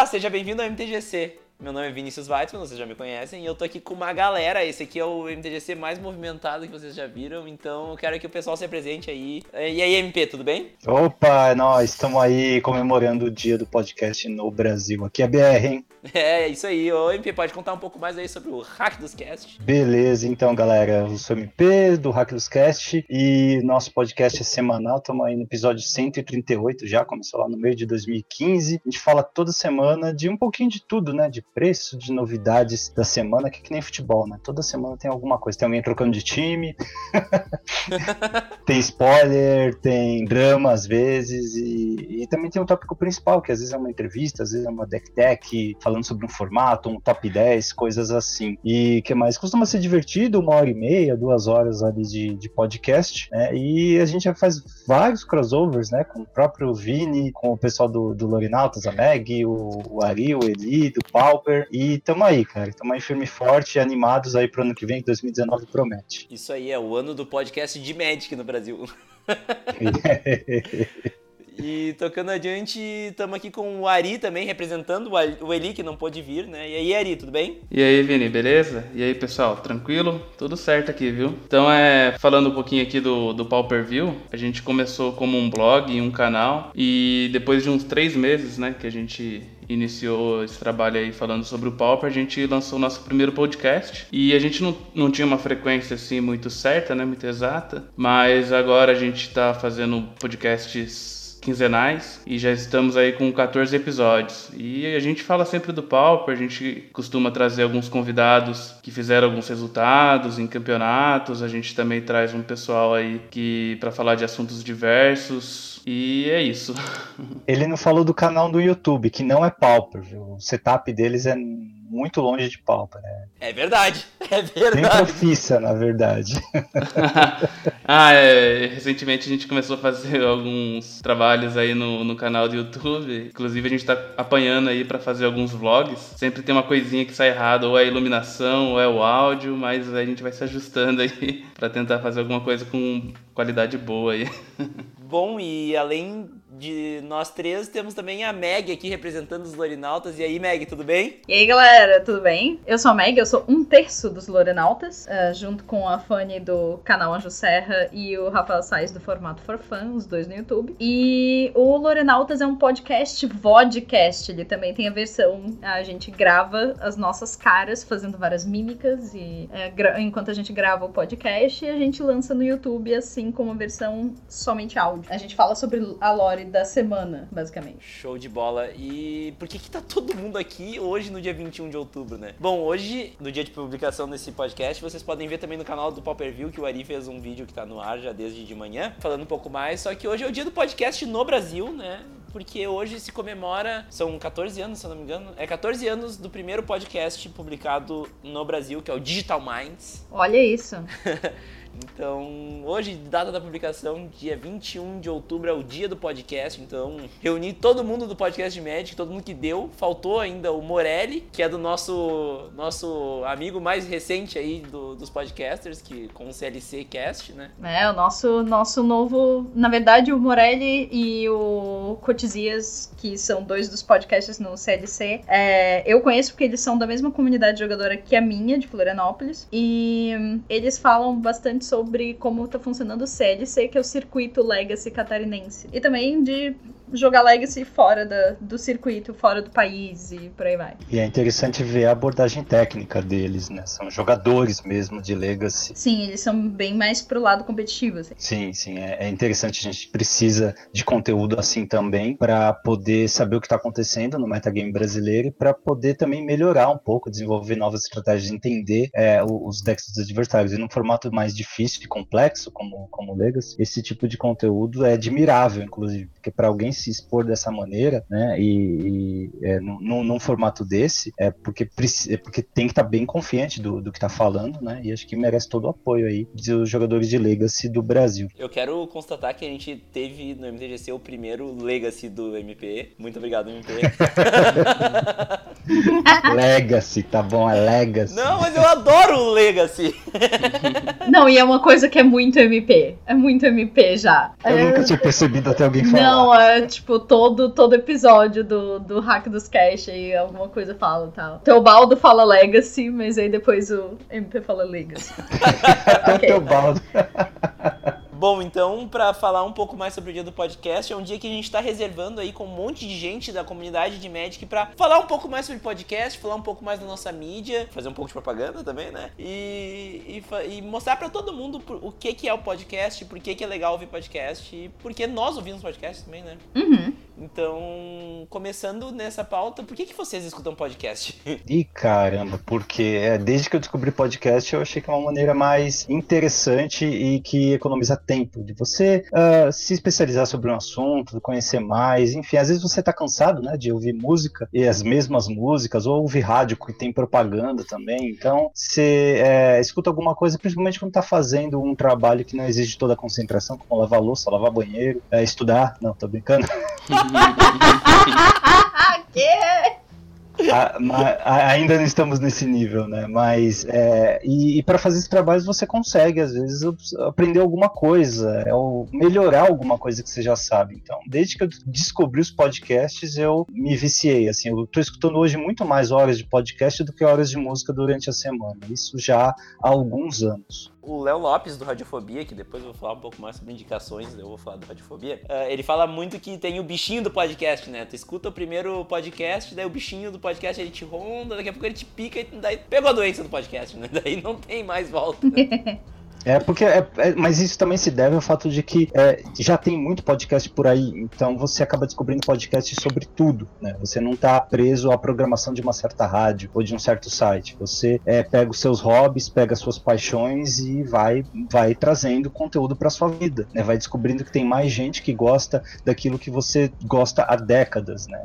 Olá, seja bem-vindo ao MTGC. Meu nome é Vinícius Weitzman, vocês já me conhecem, e eu tô aqui com uma galera. Esse aqui é o MTGC mais movimentado que vocês já viram, então eu quero que o pessoal se apresente aí. E aí, MP, tudo bem? Opa, nós estamos aí comemorando o dia do podcast no Brasil. Aqui é BR, hein? É, isso aí. Ô, MP, pode contar um pouco mais aí sobre o Hack dos Cast? Beleza, então, galera. Eu sou MP do Hack dos Cast e nosso podcast é semanal. Estamos aí no episódio 138 já, começou lá no meio de 2015. A gente fala toda semana de um pouquinho de tudo, né? De preço, de novidades da semana, que é que nem futebol, né? Toda semana tem alguma coisa. Tem alguém trocando de time, tem spoiler, tem drama às vezes, e, e, também tem um tópico principal, que às vezes é uma entrevista, às vezes é uma deck deck, falando sobre um formato, um top 10, coisas assim. E que mais? Costuma ser divertido, uma hora e meia, duas horas ali de, de podcast, né? E a gente já faz vários crossovers, né? Com o próprio Vini, com o pessoal do, do Lorinautas, a Meg, o, o Ari, o Eli, do Paulo e tamo aí, cara. Tamo aí firme e forte, animados aí pro ano que vem, que 2019 promete. Isso aí é o ano do podcast de Magic no Brasil. E tocando adiante, estamos aqui com o Ari também, representando o Eli, que não pôde vir, né? E aí, Ari, tudo bem? E aí, Vini, beleza? E aí, pessoal, tranquilo? Tudo certo aqui, viu? Então, é, falando um pouquinho aqui do, do Pau Per View, a gente começou como um blog e um canal, e depois de uns três meses, né, que a gente iniciou esse trabalho aí falando sobre o Pauper, a gente lançou o nosso primeiro podcast e a gente não, não tinha uma frequência assim muito certa, né, muito exata, mas agora a gente está fazendo podcasts quinzenais e já estamos aí com 14 episódios. E a gente fala sempre do Pauper, a gente costuma trazer alguns convidados que fizeram alguns resultados em campeonatos, a gente também traz um pessoal aí que para falar de assuntos diversos e é isso. Ele não falou do canal do YouTube, que não é Pauper, o setup deles é muito longe de Pauper, né? É verdade, é verdade. Bem profissa, na verdade. ah, é, recentemente a gente começou a fazer alguns trabalhos aí no, no canal do YouTube. Inclusive a gente tá apanhando aí para fazer alguns vlogs. Sempre tem uma coisinha que sai errado, ou é a iluminação, ou é o áudio, mas a gente vai se ajustando aí para tentar fazer alguma coisa com qualidade boa aí. Bom, e além de nós três, temos também a Meg aqui representando os Lorinautas. E aí, Meg, tudo bem? E aí, galera, tudo bem? Eu sou a Meg, eu sou um terço dos Lorinautas, uh, junto com a Fanny do canal Anjo Serra e o Rafael Sainz do Formato for Fun, os dois no YouTube. E o Lorinautas é um podcast vodcast, ele também tem a versão, a gente grava as nossas caras fazendo várias mímicas e uh, enquanto a gente grava o podcast, a gente lança no YouTube assim como a versão somente áudio. A gente fala sobre a lore da semana, basicamente. Show de bola. E por que que tá todo mundo aqui hoje no dia 21 de outubro, né? Bom, hoje, no dia de publicação desse podcast, vocês podem ver também no canal do View que o Ari fez um vídeo que tá no ar já desde de manhã, falando um pouco mais. Só que hoje é o dia do podcast no Brasil, né? porque hoje se comemora, são 14 anos, se eu não me engano, é 14 anos do primeiro podcast publicado no Brasil, que é o Digital Minds. Olha isso. Então, hoje, data da publicação, dia 21 de outubro, é o dia do podcast. Então, reuni todo mundo do podcast de Magic, todo mundo que deu. Faltou ainda o Morelli, que é do nosso, nosso amigo mais recente aí do, dos podcasters, que com o CLC Cast, né? É, o nosso, nosso novo. Na verdade, o Morelli e o Cotizias, que são dois dos podcasts no CLC, é, eu conheço porque eles são da mesma comunidade jogadora que a minha, de Florianópolis. E eles falam bastante sobre como tá funcionando o CLC, que é o circuito Legacy catarinense. E também de jogar Legacy fora da, do circuito, fora do país e por aí vai. E é interessante ver a abordagem técnica deles, né? São jogadores mesmo de Legacy. Sim, eles são bem mais pro lado competitivo. Assim. Sim, sim. É, é interessante, a gente precisa de conteúdo assim também para poder saber o que está acontecendo no metagame brasileiro e para poder também melhorar um pouco, desenvolver novas estratégias, entender é, os decks dos adversários. E num formato mais difícil e complexo, como, como Legacy, esse tipo de conteúdo é admirável, inclusive, porque para alguém se expor dessa maneira, né, e, e é, num, num, formato desse, é porque, é porque tem que estar tá bem confiante do, do que está falando, né, e acho que merece todo o apoio aí dos jogadores de Legacy do Brasil. Eu quero constatar que a gente teve no MTGC o primeiro Legacy do MP. Muito obrigado, MP. Legacy, tá bom, é Legacy. Não, mas eu adoro o Legacy. Não, e é uma coisa que é muito MP. É muito MP já. Eu é... nunca tinha percebido até alguém falar. Não, é, tipo, todo, todo episódio do, do Hack dos Cash aí, alguma coisa fala e tal. Teobaldo fala Legacy, mas aí depois o MP fala Legacy. okay. Teobaldo. Bom, então, para falar um pouco mais sobre o dia do podcast, é um dia que a gente está reservando aí com um monte de gente da comunidade de Magic para falar um pouco mais sobre podcast, falar um pouco mais da nossa mídia, fazer um pouco de propaganda também, né? E, e, e mostrar para todo mundo o que, que é o podcast, por que, que é legal ouvir podcast e por que nós ouvimos podcast também, né? Uhum. Então, começando nessa pauta, por que, que vocês escutam podcast? Ih, caramba, porque é, desde que eu descobri podcast, eu achei que é uma maneira mais interessante e que economiza tempo de você uh, se especializar sobre um assunto, conhecer mais, enfim, às vezes você tá cansado, né, de ouvir música e as mesmas músicas, ou ouvir rádio que tem propaganda também, então você é, escuta alguma coisa, principalmente quando tá fazendo um trabalho que não exige toda a concentração, como lavar louça, lavar banheiro, é, estudar, não, tô brincando. que? a, a, ainda não estamos nesse nível, né? Mas é, e, e para fazer esses trabalhos você consegue às vezes aprender alguma coisa, é, ou melhorar alguma coisa que você já sabe. Então, desde que eu descobri os podcasts, eu me viciei. Assim, eu estou escutando hoje muito mais horas de podcast do que horas de música durante a semana. Isso já há alguns anos o Léo Lopes do Radiofobia, que depois eu vou falar um pouco mais sobre indicações, eu vou falar do Radiofobia, uh, ele fala muito que tem o bichinho do podcast, né? Tu escuta o primeiro podcast, daí o bichinho do podcast ele te ronda, daqui a pouco ele te pica e daí pegou a doença do podcast, né? Daí não tem mais volta. É porque, é, é, mas isso também se deve ao fato de que é, já tem muito podcast por aí, então você acaba descobrindo podcast sobre tudo, né? Você não está preso à programação de uma certa rádio ou de um certo site. Você é, pega os seus hobbies, pega as suas paixões e vai, vai trazendo conteúdo para sua vida, né? Vai descobrindo que tem mais gente que gosta daquilo que você gosta há décadas, né?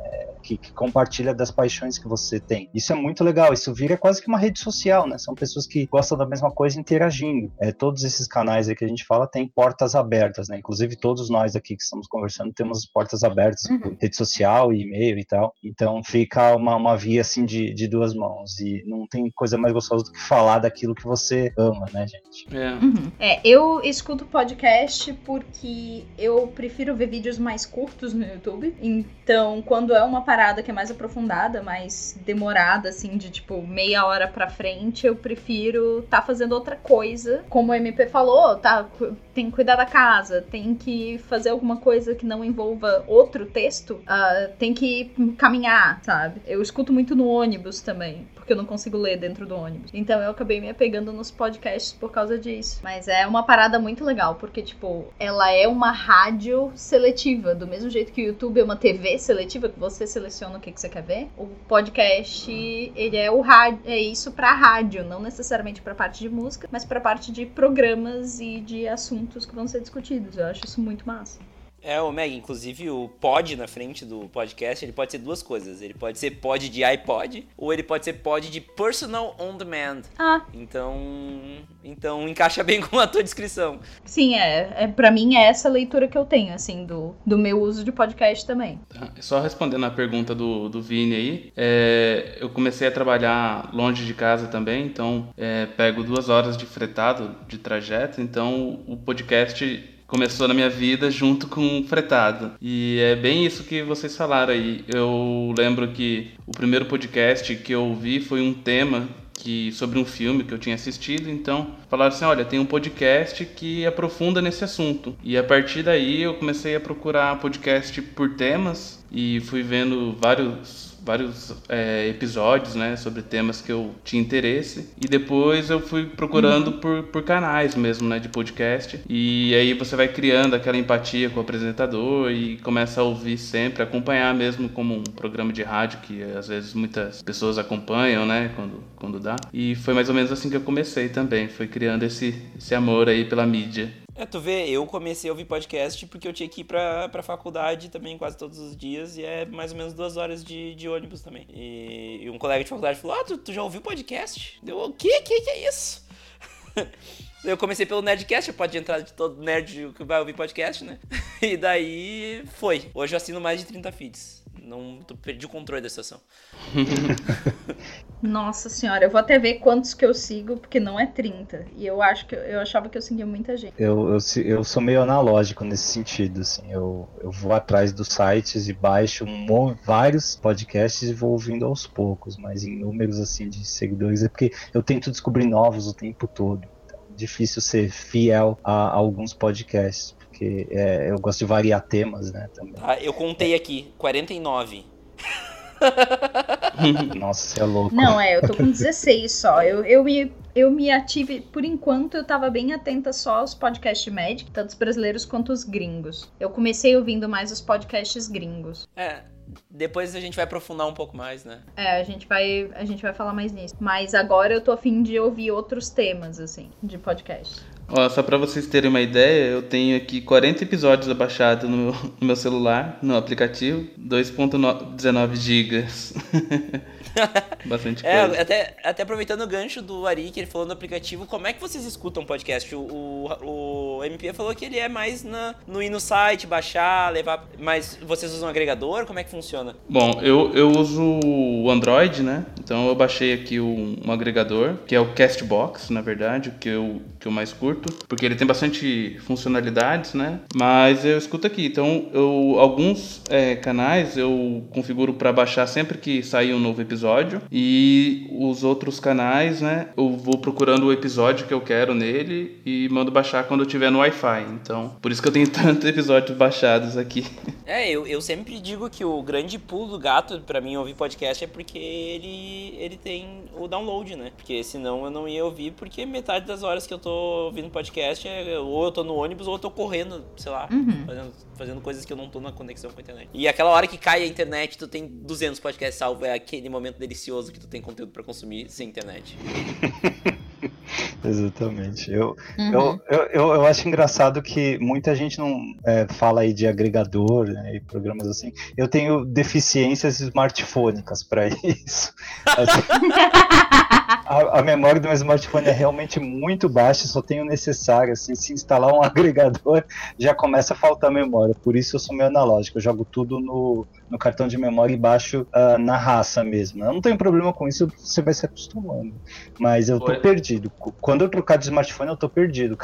que, que, compartilha das paixões que você tem. Isso é muito legal, isso vira quase que uma rede social, né? São pessoas que gostam da mesma coisa interagindo. É, todos esses canais aí que a gente fala têm portas abertas, né? Inclusive todos nós aqui que estamos conversando temos portas abertas uhum. por rede social e e-mail e tal. Então fica uma, uma via assim de, de duas mãos. E não tem coisa mais gostosa do que falar daquilo que você ama, né, gente? É. Uhum. é eu escuto podcast porque eu prefiro ver vídeos mais curtos no YouTube. Então, quando é uma parada que é mais aprofundada, mais demorada, assim, de tipo meia hora pra frente, eu prefiro estar tá fazendo outra coisa. Como MP falou, tá, tem que cuidar da casa, tem que fazer alguma coisa que não envolva outro texto, uh, tem que caminhar, sabe? Eu escuto muito no ônibus também porque eu não consigo ler dentro do ônibus. Então eu acabei me apegando nos podcasts por causa disso. Mas é uma parada muito legal, porque, tipo, ela é uma rádio seletiva. Do mesmo jeito que o YouTube é uma TV seletiva, que você seleciona o que, que você quer ver. O podcast, ele é o rádio, é isso pra rádio, não necessariamente pra parte de música, mas pra parte de programas e de assuntos que vão ser discutidos. Eu acho isso muito massa. É, o Meg, inclusive o pod na frente do podcast, ele pode ser duas coisas. Ele pode ser pod de iPod, ou ele pode ser pod de personal on demand. Ah. Então, então encaixa bem com a tua descrição. Sim, é, é para mim é essa leitura que eu tenho, assim, do, do meu uso de podcast também. Tá, só respondendo a pergunta do, do Vini aí, é, eu comecei a trabalhar longe de casa também, então é, pego duas horas de fretado de trajeto, então o podcast começou na minha vida junto com o fretado. E é bem isso que vocês falaram aí. Eu lembro que o primeiro podcast que eu ouvi foi um tema que sobre um filme que eu tinha assistido, então falaram assim, olha, tem um podcast que aprofunda nesse assunto. E a partir daí eu comecei a procurar podcast por temas e fui vendo vários vários é, episódios, né, sobre temas que eu tinha interesse. E depois eu fui procurando uhum. por, por canais mesmo, né, de podcast. E aí você vai criando aquela empatia com o apresentador e começa a ouvir sempre, acompanhar mesmo como um programa de rádio que às vezes muitas pessoas acompanham, né, quando, quando dá. E foi mais ou menos assim que eu comecei também, foi criando esse, esse amor aí pela mídia. É, tu vê, eu comecei a ouvir podcast porque eu tinha que ir pra, pra faculdade também quase todos os dias e é mais ou menos duas horas de, de ônibus também. E, e um colega de faculdade falou: Ah, tu, tu já ouviu podcast? Deu, o quê? Que que é isso? eu comecei pelo Nerdcast, pode entrar de todo nerd que vai ouvir podcast, né? E daí foi. Hoje eu assino mais de 30 feeds. Não, perdi o controle da situação. Nossa senhora, eu vou até ver quantos que eu sigo, porque não é 30. E eu acho que eu achava que eu seguia muita gente. Eu, eu, eu sou meio analógico nesse sentido, assim. Eu, eu vou atrás dos sites e baixo um, vários podcasts e vou ouvindo aos poucos, mas em números assim de seguidores é porque eu tento descobrir novos o tempo todo. Então, é difícil ser fiel a, a alguns podcasts, porque é, eu gosto de variar temas, né? Também. Ah, eu contei aqui, 49. Nossa, você é louco. Não, é, eu tô com 16 só. Eu, eu, me, eu me ative, por enquanto, eu tava bem atenta só aos podcasts médicos, tanto os brasileiros quanto os gringos. Eu comecei ouvindo mais os podcasts gringos. É, depois a gente vai aprofundar um pouco mais, né? É, a gente vai, a gente vai falar mais nisso. Mas agora eu tô afim de ouvir outros temas, assim, de podcast. Ó, só pra vocês terem uma ideia, eu tenho aqui 40 episódios abaixados no, no meu celular, no aplicativo, 2.19 gigas. Bastante É, coisa. até, até aproveitando o gancho do Ari, que ele falou no aplicativo, como é que vocês escutam podcast? O, o, o MP falou que ele é mais na, no ir no site, baixar, levar. Mas vocês usam um agregador? Como é que funciona? Bom, eu, eu uso o Android, né? Então eu baixei aqui um, um agregador, que é o Castbox, na verdade, que eu, que eu mais curto, porque ele tem bastante funcionalidades, né? Mas eu escuto aqui. Então, eu, alguns é, canais eu configuro para baixar sempre que sair um novo episódio e os outros canais, né? Eu vou procurando o episódio que eu quero nele e mando baixar quando eu tiver no Wi-Fi. Então, por isso que eu tenho tantos episódios baixados aqui. É, eu, eu sempre digo que o grande pulo do gato pra mim ouvir podcast é porque ele, ele tem o download, né? Porque senão eu não ia ouvir, porque metade das horas que eu tô ouvindo podcast é ou eu tô no ônibus ou eu tô correndo, sei lá, Uhum. fazendo, fazendo coisas que eu não tô na conexão com a internet. E aquela hora que cai a internet, tu tem 200 podcasts salvo, é aquele momento delicioso que tu tem conteúdo pra consumir sem internet. Exatamente. Eu, Uhum. eu, eu, eu, eu acho engraçado que muita gente não é, fala aí de agregador né, e programas assim. Eu tenho deficiências smartfônicas para isso. Assim, a, a memória do meu smartphone é realmente muito baixa, só tenho o necessário. Assim, se instalar um agregador, já começa a faltar memória. Por isso eu sou meio analógico. Eu jogo tudo no, no cartão de memória e baixo ah, na raça mesmo. Eu não tenho problema com isso, você vai se acostumando. Mas eu tô Oi. perdido. Quando eu trocar de smartphone, eu tô perdido.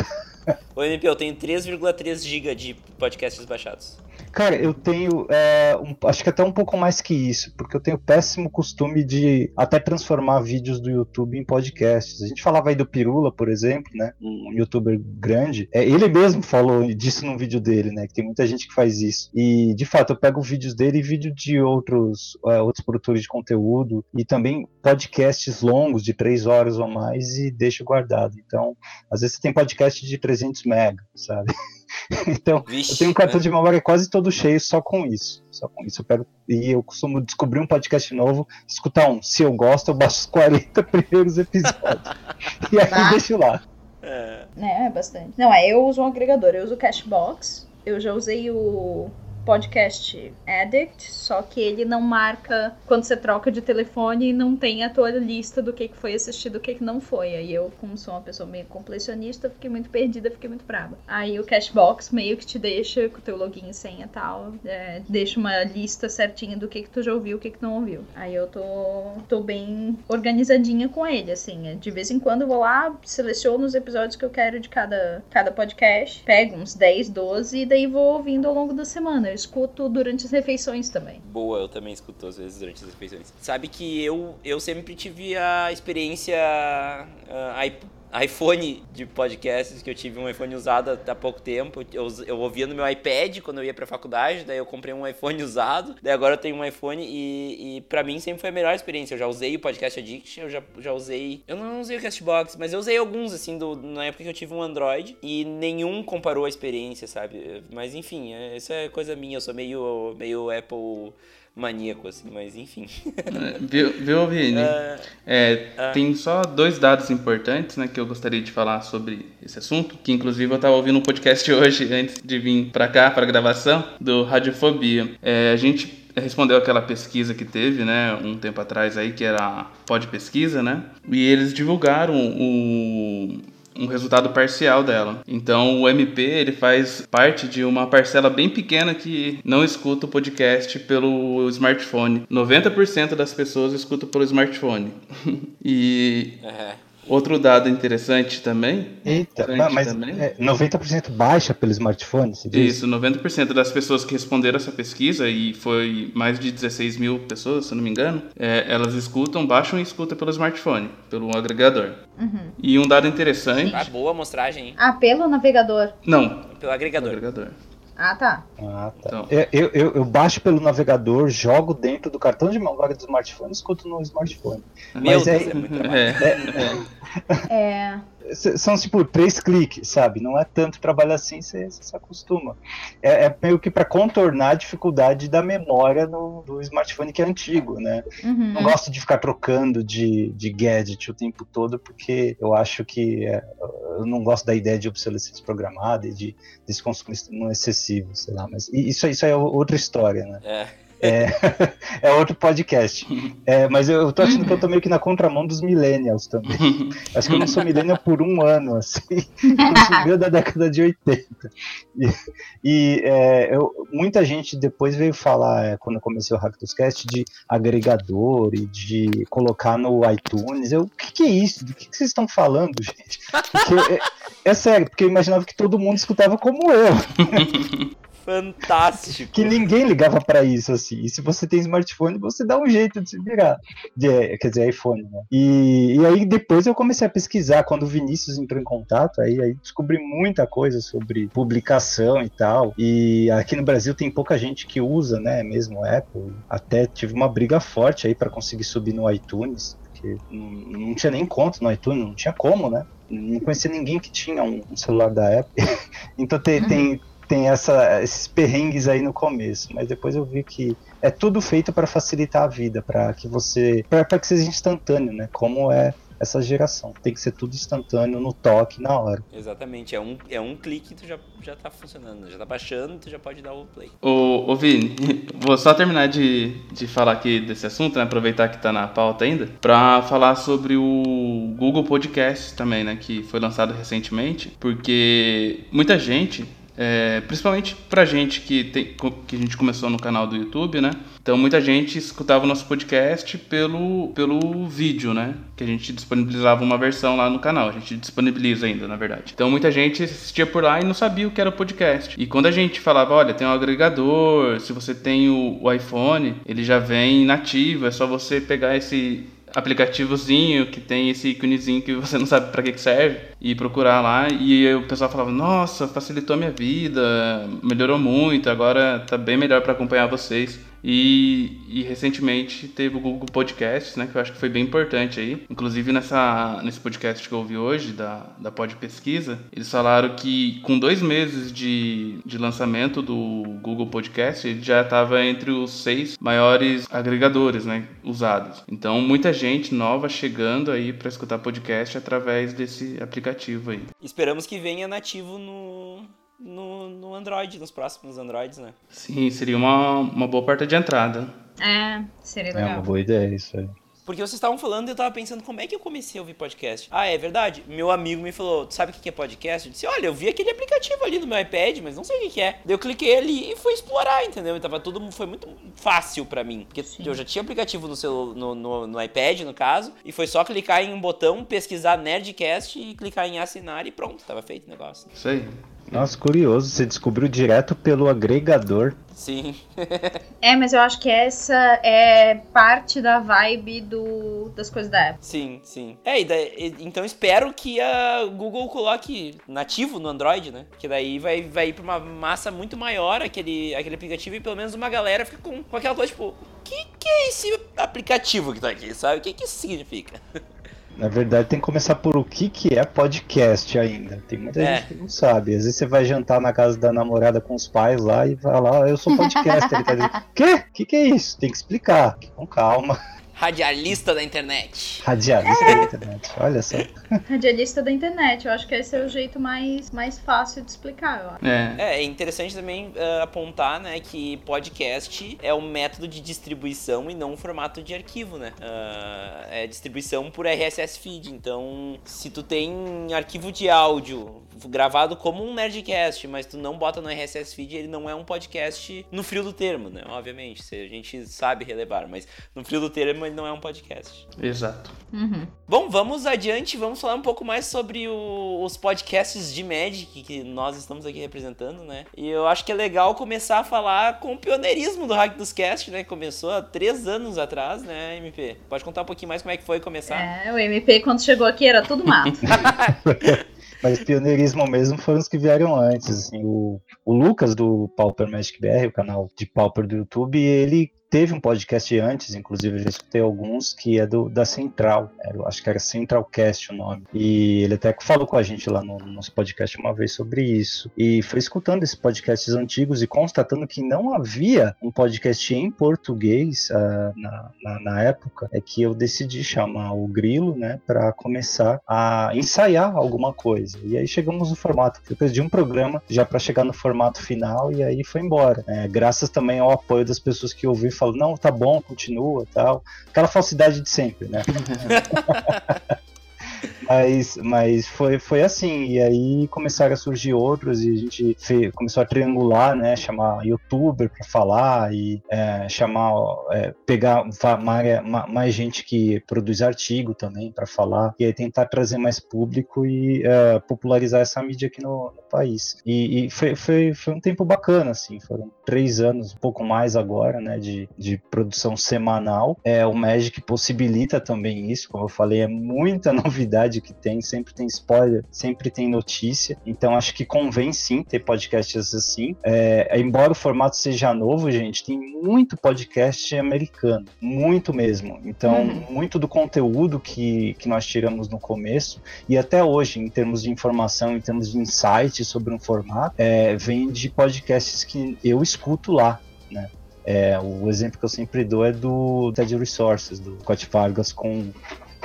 Ô MP, eu tenho 3,3 GB de podcasts baixados. Cara, eu tenho, é, um- acho que até um pouco mais que isso, porque eu tenho o péssimo costume de até transformar vídeos do YouTube em podcasts. A gente falava aí do Pirula, por exemplo, né? Um youtuber grande. É, ele mesmo falou disso num vídeo dele, né? Que tem muita gente que faz isso. E, de fato, eu pego vídeos dele e vídeo de outros, é, outros produtores de conteúdo e também podcasts longos, de três horas ou mais, e deixo guardado. Então, às vezes você tem podcast de 300 mega, sabe? então, Vixe. eu tenho um cartão né? de memória quase todo cheio só com isso. Só com isso. Eu pego, e eu costumo descobrir um podcast novo, escutar um. Se eu gosto, eu baixo os 40 primeiros episódios. e aí Ah. deixo lá. É. É, bastante. Não, é, eu uso um agregador, eu uso o Cashbox, eu já usei o podcast Addict, só que ele não marca quando você troca de telefone e não tem a tua lista do que, que foi assistido do que, que não foi. Aí eu, como sou uma pessoa meio completionista, fiquei muito perdida, fiquei muito brava. Aí o Cashbox meio que te deixa com o teu login e senha e tal, é, deixa uma lista certinha do que, que tu já ouviu o que, que não ouviu. Aí eu tô, tô bem organizadinha com ele, assim. é, De vez em quando eu vou lá, seleciono os episódios que eu quero de cada, cada podcast, pego uns 10, 12 e daí vou ouvindo ao longo da semana. Eu escuto durante as refeições também. Boa, eu também escuto às vezes durante as refeições. Sabe que eu, eu sempre tive a experiência ah, i- iPhone de podcasts, que eu tive um iPhone usado há pouco tempo. Eu, eu ouvia no meu iPad quando eu ia pra faculdade, daí eu comprei um iPhone usado, daí agora eu tenho um iPhone e, e pra mim sempre foi a melhor experiência. Eu já usei o Podcast Addict, eu já, já usei. Eu não usei o Castbox, mas eu usei alguns, assim, do, na época que eu tive um Android e nenhum comparou a experiência, sabe? Mas enfim, é- isso é coisa minha, eu sou meio, meio Apple maníaco, assim, mas enfim. É, Viu, viu Vini? Ah, É, Ah. Tem só dois dados importantes né, que eu gostaria de falar sobre esse assunto. Que inclusive eu estava ouvindo um podcast hoje, antes de vir para cá, para gravação, do Radiofobia. É, a gente respondeu aquela pesquisa que teve, né, um tempo atrás aí, que era a Pod Pesquisa, né? E eles divulgaram o, um resultado parcial dela. Então o MP ele faz parte de uma parcela bem pequena que não escuta o podcast pelo smartphone. 90% das pessoas escutam pelo smartphone. e É. outro dado interessante também. Eita, Interessante mas também. é, 90% baixa pelo smartphone, se diz? Isso, 90% das pessoas que responderam essa pesquisa, e foi mais de 16 mil pessoas, se eu não me engano, é, elas escutam, baixam e escutam pelo smartphone, pelo agregador. Uhum. E um dado interessante. Ah, boa amostragem, hein? Ah, pelo navegador. Não, Pelo pelo agregador. Ah, tá. Ah, tá. Então. É, Eu, eu, eu baixo pelo navegador, jogo dentro do cartão de memória do smartphone e escuto no smartphone. Meu Mas Deus, é- é muito trabalho. É, É. São tipo três cliques, sabe? Não é tanto trabalho assim, você se acostuma. É, é meio que para contornar a dificuldade da memória no, do smartphone que é antigo, né? Uhum. Não gosto de ficar trocando de, de gadget o tempo todo, porque eu acho que é, eu não gosto da ideia de obsolescência programada e de desse consumo excessivo, sei lá. Mas isso, isso é outra história, né? É. É, é outro podcast. É, mas eu, eu tô achando que eu tô meio que na contramão dos millennials também. Acho que eu não sou millennial por um ano, assim. Meio da década de 80. E, e, é, eu- muita gente depois veio falar, é, quando eu comecei o Hacktuscast, de agregador e de colocar no iTunes. Eu, o que, que é isso? Do que, que vocês estão falando, gente? Porque, é, é sério, porque eu imaginava que todo mundo escutava como eu. Fantástico. que ninguém ligava pra isso, assim. E se você tem smartphone, você dá um jeito de se virar. De, quer dizer, iPhone, né? E, e aí depois eu comecei a pesquisar. Quando o Vinícius entrou em contato, aí, aí descobri muita coisa sobre publicação e tal. E aqui no Brasil tem pouca gente que usa, né? Mesmo Apple. Até tive uma briga forte aí pra conseguir subir no iTunes. Porque não, não tinha nem conta no iTunes, não tinha como, né? Não conhecia ninguém que tinha um, celular da Apple. então tem, tem, tem essa, esses perrengues aí no começo, mas depois eu vi que é tudo feito para facilitar a vida, para que você, para que seja instantâneo, né? Como é essa geração, tem que ser tudo instantâneo no toque, na hora. Exatamente, é um, é um clique e tu já, já tá funcionando, já tá baixando, tu já pode dar o play. Ô, ô Vini, vou só terminar de, de falar aqui desse assunto, né? Aproveitar que tá na pauta ainda, pra falar sobre o Google Podcast também, né? Que foi lançado recentemente, porque muita gente. É, principalmente pra gente que, tem, que a gente começou no canal do YouTube, né? Então muita gente escutava o nosso podcast pelo, pelo vídeo, né? Que a gente disponibilizava uma versão lá no canal. A gente disponibiliza ainda, na verdade. Então muita gente assistia por lá e não sabia o que era o podcast. E quando a gente falava, olha, tem um agregador, se você tem o, o iPhone, ele já vem nativo, é só você pegar esse aplicativozinho que tem esse íconezinho que você não sabe pra que que serve e procurar lá e o pessoal falava nossa facilitou a minha vida melhorou muito agora tá bem melhor pra acompanhar vocês e, e recentemente teve o Google Podcasts, né, que eu acho que foi bem importante aí. Inclusive nessa, nesse podcast que eu ouvi hoje, da, da Pod Pesquisa, eles falaram que com dois meses de, de lançamento do Google Podcast, ele já estava entre os seis maiores agregadores né, usados. Então muita gente nova chegando aí para escutar podcast através desse aplicativo aí. Esperamos que venha nativo no, no, no Android, nos próximos Androids, né? Sim, seria uma, uma boa porta de entrada. É, seria É uma legal. boa ideia isso aí. Porque vocês estavam falando e eu tava pensando como é que eu comecei a ouvir podcast. Ah, é verdade. Meu amigo me falou, tu sabe o que é podcast? Eu disse, olha, eu vi aquele aplicativo ali no meu iPad, mas não sei o que é. Daí eu cliquei ali e fui explorar, entendeu? E tava tudo, foi muito fácil pra mim. Porque Sim. eu já tinha aplicativo no, celu, no, no, no iPad, no caso, e foi só clicar em um botão, pesquisar Nerdcast e clicar em assinar e pronto, tava feito o negócio. Isso aí. Nossa, curioso, você descobriu direto pelo agregador. Sim. É, mas eu acho que essa é parte da vibe do, das coisas da Apple. Sim, sim. É, e daí- e- então espero que a Google coloque nativo no Android, né? Que daí vai, vai ir pra uma massa muito maior aquele, aquele aplicativo e pelo menos uma galera fica com, com aquela coisa, tipo, o que, que é esse aplicativo que tá aqui, sabe? O que, que isso significa? Na verdade, tem que começar por o que, que é podcast ainda. Tem muita É. gente que não sabe. Às vezes você vai jantar na casa da namorada com os pais lá e vai lá, "Ah, eu sou podcaster. Ele tá quê? O que, que é isso? Tem que explicar. Com calma. Radialista da internet. Radialista da internet, olha só. Radialista da internet, eu acho que esse é o jeito mais, mais fácil de explicar. É. É, é interessante também uh, apontar, né, que podcast é um método de distribuição e não um formato de arquivo, né? Uh, é distribuição por RSS feed. Então, se tu tem arquivo de áudio gravado como um Nerdcast, mas tu não bota no RSS feed, ele não é um podcast no frio do termo, né? Obviamente, a gente sabe relevar, mas no frio do termo ele não é um podcast. Exato. Uhum. Bom, vamos adiante, vamos falar um pouco mais sobre o, os podcasts de Magic que nós estamos aqui representando, né? E eu acho que é legal começar a falar com o pioneirismo do Hack dos Cast, né? Começou há três anos atrás, né, MP? Pode contar um pouquinho mais como é que foi começar? É, o MP quando chegou aqui era tudo mato. Mas pioneirismo mesmo foram os que vieram antes. Assim, o, o Lucas do Pauper Magic BR, o canal de Pauper do YouTube, ele teve um podcast antes, inclusive eu já escutei alguns, que é do, da Central. É, eu acho que era Centralcast o nome. E ele até falou com a gente lá no, no nosso podcast uma vez sobre isso. E foi escutando esses podcasts antigos e constatando que não havia um podcast em português uh, na, na, na, época, é que eu decidi chamar o Grilo, né, para começar a ensaiar alguma coisa. E aí chegamos no formato, depois de um programa, já para chegar no formato final, e aí foi embora. É, graças também ao apoio das pessoas que ouviram falo, não, tá bom, continua tal. Aquela falsidade de sempre, né? Mas, mas foi, foi assim, e aí começaram a surgir outros e a gente fez, começou a triangular, né? Chamar youtuber para falar e é, chamar, é, pegar mais, mais gente que produz artigo também para falar e aí tentar trazer mais público e é, popularizar essa mídia aqui no, no país. E, e, foi, foi, foi um tempo bacana, assim, foram três anos, um pouco mais agora, né? De, de produção semanal. É, o Magic possibilita também isso, como eu falei, é muita novidade que tem, sempre tem spoiler, sempre tem notícia. Então acho que convém sim ter podcasts assim. É, embora o formato seja novo, gente, tem muito podcast americano, muito mesmo. Então, uhum. muito do conteúdo que, que nós tiramos no começo e até hoje, em termos de informação, em termos de insight sobre um formato, é, vem de podcasts que eu escuto lá, né? É, o exemplo que eu sempre dou é do TED Resources, do Scott Vargas com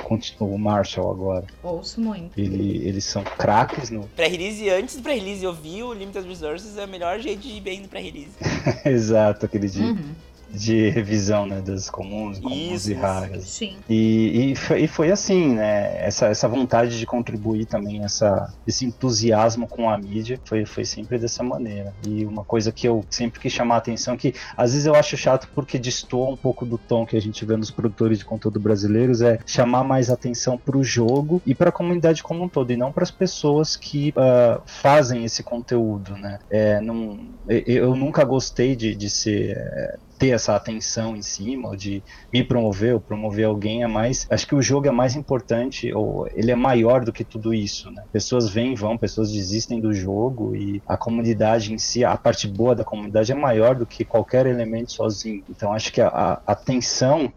continua o Marshall agora. Ouço muito. Ele, eles são craques no. Pré-release, antes do pré-release, eu vi o Limited Resources, é o melhor jeito de ir bem no pré-release. Exato, aquele dia. Uhum de revisão né, das comuns, comuns isso, e raras. Sim. E, e, foi, e foi assim, né? Essa, essa vontade de contribuir também, essa, esse entusiasmo com a mídia, foi, foi sempre dessa maneira. E uma coisa que eu sempre quis chamar a atenção, que às vezes eu acho chato porque destoa um pouco do tom que a gente vê nos produtores de conteúdo brasileiros, é chamar mais atenção para o jogo e para a comunidade como um todo, e não para as pessoas que uh, fazem esse conteúdo, né? É, não, eu nunca gostei de, de ser. É, ter essa atenção em cima, ou de me promover ou promover alguém é mais. Acho que o jogo é mais importante, ou ele é maior do que tudo isso, né? Pessoas vêm e vão, pessoas desistem do jogo e a comunidade em si, a parte boa da comunidade é maior do que qualquer elemento sozinho. Então acho que a, atenção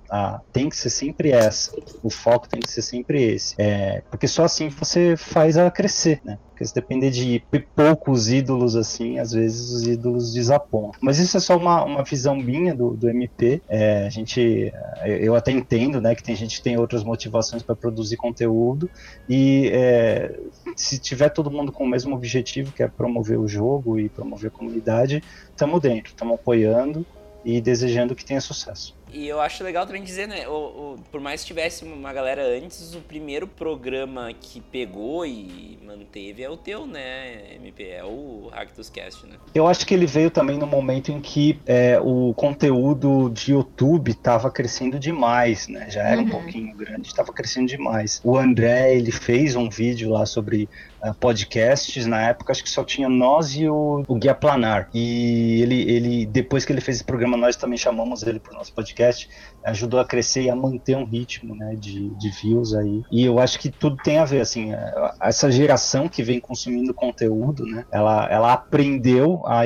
tem que ser sempre essa, o foco tem que ser sempre esse. É, porque só assim você faz ela crescer, né? Porque se depender de poucos ídolos assim, às vezes os ídolos desapontam. Mas isso é só uma, uma visão minha do, do MP. É, a gente, eu até entendo, né, que tem gente que tem outras motivações para produzir conteúdo e é, se tiver todo mundo com o mesmo objetivo, que é promover o jogo e promover a comunidade, estamos dentro, estamos apoiando e desejando que tenha sucesso. E eu acho legal também dizer, né? O, o, por mais que tivesse uma galera antes, o primeiro programa que pegou e manteve é o teu, né, MP? É o Hacktus Cast, né? Eu acho que ele veio também no momento em que é, o conteúdo de YouTube estava crescendo demais, né? Já era uhum. um pouquinho grande, estava crescendo demais. O André, ele fez um vídeo lá sobre uh, podcasts. Na época, acho que só tinha nós e o, o Guia Planar. E ele, ele, depois que ele fez esse programa, nós também chamamos ele para o nosso podcast podcast ajudou a crescer e a manter um ritmo né, de, de views aí. E eu acho que tudo tem a ver, assim, é, essa geração que vem consumindo conteúdo, né, ela, ela aprendeu, a,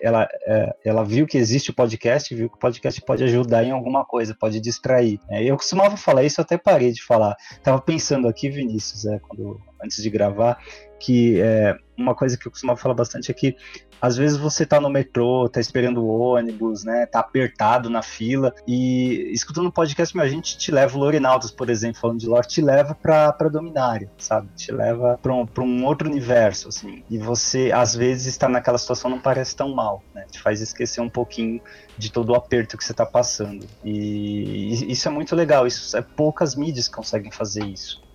ela, é, ela viu que existe o podcast, viu que o podcast pode ajudar em alguma coisa, pode distrair. É, eu costumava falar isso, até parei de falar. Tava pensando aqui, Vinícius, é, quando, antes de gravar, que é, uma coisa que eu costumava falar bastante é que às vezes você tá no metrô, tá esperando o ônibus, né? Tá apertado na fila e escutando um podcast, meu, a gente te leva o Lorinaldos, por exemplo, falando de lore, te leva pra, pra Dominária, sabe? Te leva pra um, pra um outro universo, assim. E você, às vezes, está naquela situação não parece tão mal, né? Te faz esquecer um pouquinho de todo o aperto que você tá passando. E isso é muito legal, isso é poucas mídias conseguem fazer isso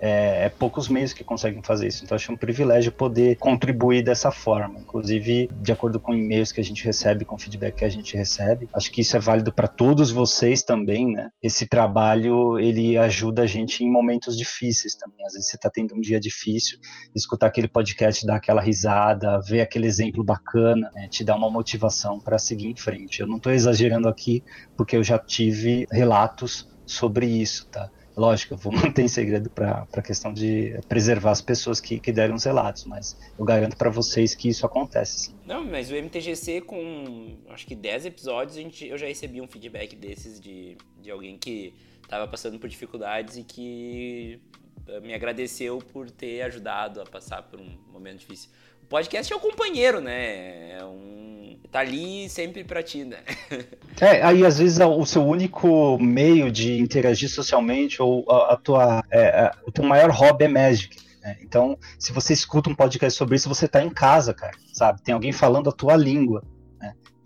é, é, poucos meios que conseguem fazer isso. Então, acho um privilégio poder contribuir dessa forma. Inclusive, de acordo com e-mails que a gente recebe, com feedback que a gente recebe, acho que isso é válido para todos vocês também, né? Esse trabalho ele ajuda a gente em momentos difíceis também. Às vezes você está tendo um dia difícil, escutar aquele podcast, dar aquela risada, ver aquele exemplo bacana, né? te dá uma motivação para seguir em frente. Eu não estou exagerando aqui, porque eu já tive relatos sobre isso, tá? Lógico, eu vou manter em segredo para a questão de preservar as pessoas que, que deram os relatos, mas eu garanto para vocês que isso acontece sim. Não, mas o MTGC com acho que 10 episódios, a gente, eu já recebi um feedback desses de, de alguém que estava passando por dificuldades e que eh, me agradeceu por ter ajudado a passar por um momento difícil. Podcast é o companheiro, né? É um tá ali sempre pra ti, né? É, aí às vezes o seu único meio de interagir socialmente ou a, a tua, é, a, o teu maior hobby é Magic. Né? Então, se você escuta um podcast sobre isso, você tá em casa, cara, sabe? Tem alguém falando a tua língua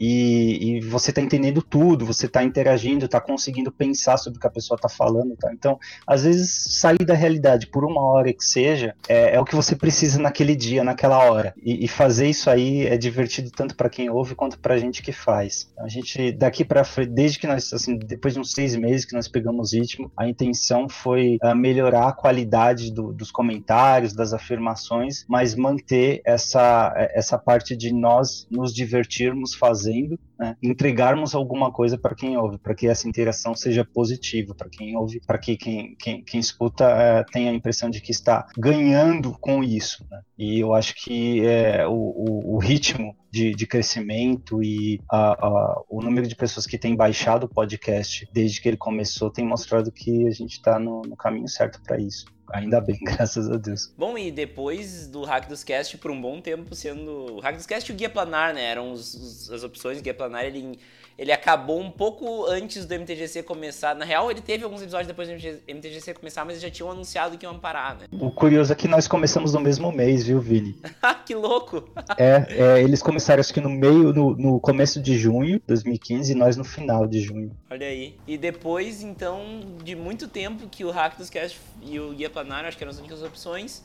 e, e você está entendendo tudo, você está interagindo, está conseguindo pensar sobre o que a pessoa está falando. Tá? Então, às vezes, sair da realidade por uma hora que seja é, é o que você precisa naquele dia, naquela hora. E, e fazer isso aí é divertido tanto para quem ouve quanto para a gente que faz. A gente, daqui para frente, desde que nós, assim, depois de uns seis meses que nós pegamos ritmo, a intenção foi uh, melhorar a qualidade do, dos comentários, das afirmações, mas manter essa, essa parte de nós nos divertirmos fazendo fazendo, né, entregarmos alguma coisa para quem ouve, para que essa interação seja positiva, para quem ouve, para que quem, quem, quem escuta é, tenha a impressão de que está ganhando com isso. Né? E eu acho que é, o, o, o ritmo de, de, crescimento e a, a, o número de pessoas que têm baixado o podcast desde que ele começou tem mostrado que a gente está no, no caminho certo para isso. Ainda bem, graças a Deus. Bom, e depois do Hack dos Cast, por um bom tempo sendo. O Hack dos Cast e o Guia Planar, né? Eram os, os, as opções. Guia Planar ele ele acabou um pouco antes do MTGC começar. Na real, ele teve alguns episódios depois do MTGC começar, mas já tinham anunciado que iam parar, né? O curioso é que nós começamos no mesmo mês, viu, Vini? que louco! é, é, eles começaram acho que no meio, no, no começo de junho de 2015 e nós no final de junho. Olha aí. E depois, então, de muito tempo que o Hack dos Cast e o Guia Planar, acho que eram as únicas opções,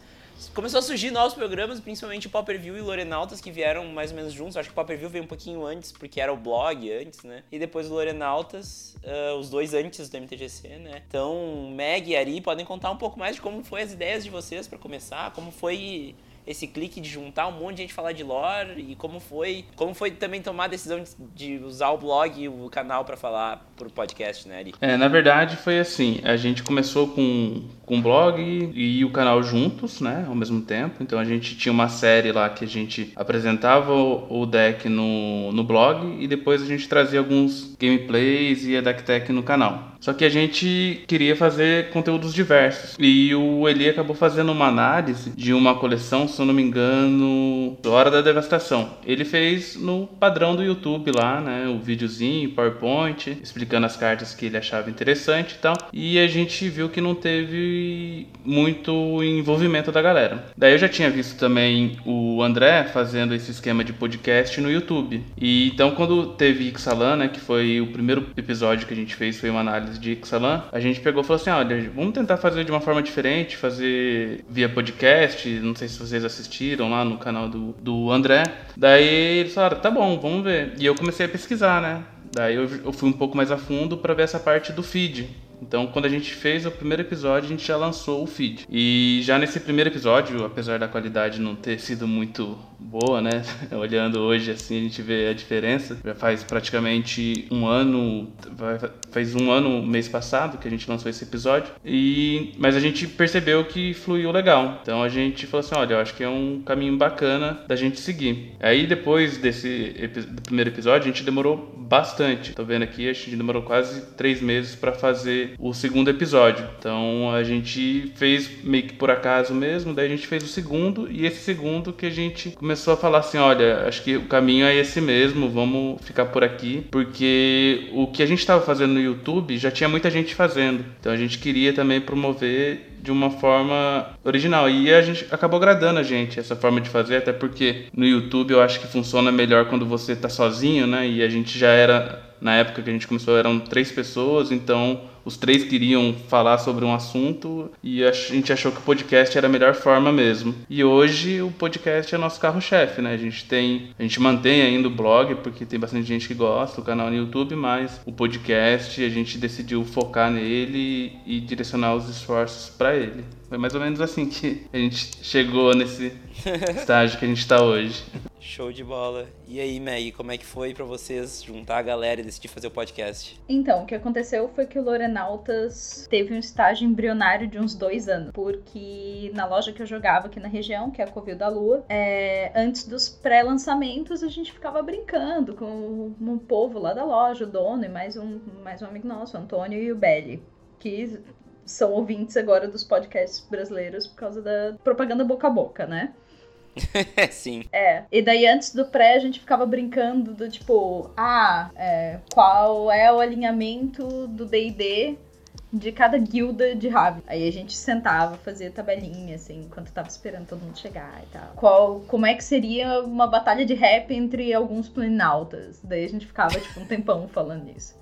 começou a surgir novos programas, principalmente o Popper View e Lorenautas, que vieram mais ou menos juntos. Acho que o Popper View veio um pouquinho antes, porque era o blog antes, né? E depois o Lorenautas, uh, os dois antes do MTGC, né? Então, Meg e Ari podem contar um pouco mais de como foi as ideias de vocês para começar, como foi esse clique de juntar um monte de gente falar de lore e como foi, como foi também tomar a decisão de, de usar o blog e o canal para falar pro podcast, né, Ari? É, na verdade foi assim, a gente começou com com o blog e o canal juntos, né, ao mesmo tempo. Então a gente tinha uma série lá que a gente apresentava o deck no, no blog e depois a gente trazia alguns gameplays e a deck tech no canal. Só que a gente queria fazer conteúdos diversos. E o Eli acabou fazendo uma análise de uma coleção, se eu não me engano, Hora da Devastação. Ele fez no padrão do YouTube lá, né? O videozinho, PowerPoint, explicando as cartas que ele achava interessante e tal. E a gente viu que não teve muito envolvimento da galera. Daí eu já tinha visto também o André fazendo esse esquema de podcast no YouTube. E então quando teve Ixalan, né? Que foi o primeiro episódio que a gente fez, foi uma análise de Ixalan, a gente pegou e falou assim: olha, vamos tentar fazer de uma forma diferente, fazer via podcast. Não sei se vocês assistiram lá no canal do, do André. Daí eles falaram: tá bom, vamos ver. E eu comecei a pesquisar, né? Daí eu, eu fui um pouco mais a fundo para ver essa parte do feed. Então, quando a gente fez o primeiro episódio, a gente já lançou o feed. E já nesse primeiro episódio, apesar da qualidade não ter sido muito boa, né? Olhando hoje assim, a gente vê a diferença. Já faz praticamente um ano, faz um ano mês passado que a gente lançou esse episódio. E mas a gente percebeu que fluiu legal. Então a gente falou assim, olha, eu acho que é um caminho bacana da gente seguir. Aí depois desse do primeiro episódio, a gente demorou bastante. Tô vendo aqui, a gente demorou quase três meses para fazer o segundo episódio. Então a gente fez meio que por acaso mesmo, daí a gente fez o segundo e esse segundo que a gente começou a falar assim, olha, acho que o caminho é esse mesmo, vamos ficar por aqui, porque o que a gente estava fazendo no YouTube já tinha muita gente fazendo. Então a gente queria também promover de uma forma original. E a gente acabou agradando a gente essa forma de fazer, até porque no YouTube eu acho que funciona melhor quando você tá sozinho, né? E a gente já era na época que a gente começou eram três pessoas, então os três queriam falar sobre um assunto e a gente achou que o podcast era a melhor forma mesmo. E hoje o podcast é nosso carro-chefe, né? A gente tem, a gente mantém ainda o blog porque tem bastante gente que gosta, o canal no YouTube, mas o podcast a gente decidiu focar nele e direcionar os esforços para ele. Foi mais ou menos assim que a gente chegou nesse estágio que a gente está hoje. Show de bola. E aí, Meg, como é que foi para vocês juntar a galera e decidir fazer o podcast? Então, o que aconteceu foi que o Lorenautas teve um estágio embrionário de uns dois anos. Porque na loja que eu jogava aqui na região, que é a Covil da Lua, é, antes dos pré-lançamentos a gente ficava brincando com um povo lá da loja, o dono e mais um, mais um amigo nosso, o Antônio e o Belly. Que são ouvintes agora dos podcasts brasileiros por causa da propaganda boca a boca, né? Sim. É. E daí antes do pré a gente ficava brincando do tipo, ah, é, qual é o alinhamento do DD de cada guilda de Raven. Aí a gente sentava, fazia tabelinha, assim, enquanto tava esperando todo mundo chegar e tal. Qual, como é que seria uma batalha de rap entre alguns planinautas? Daí a gente ficava, tipo, um tempão falando nisso.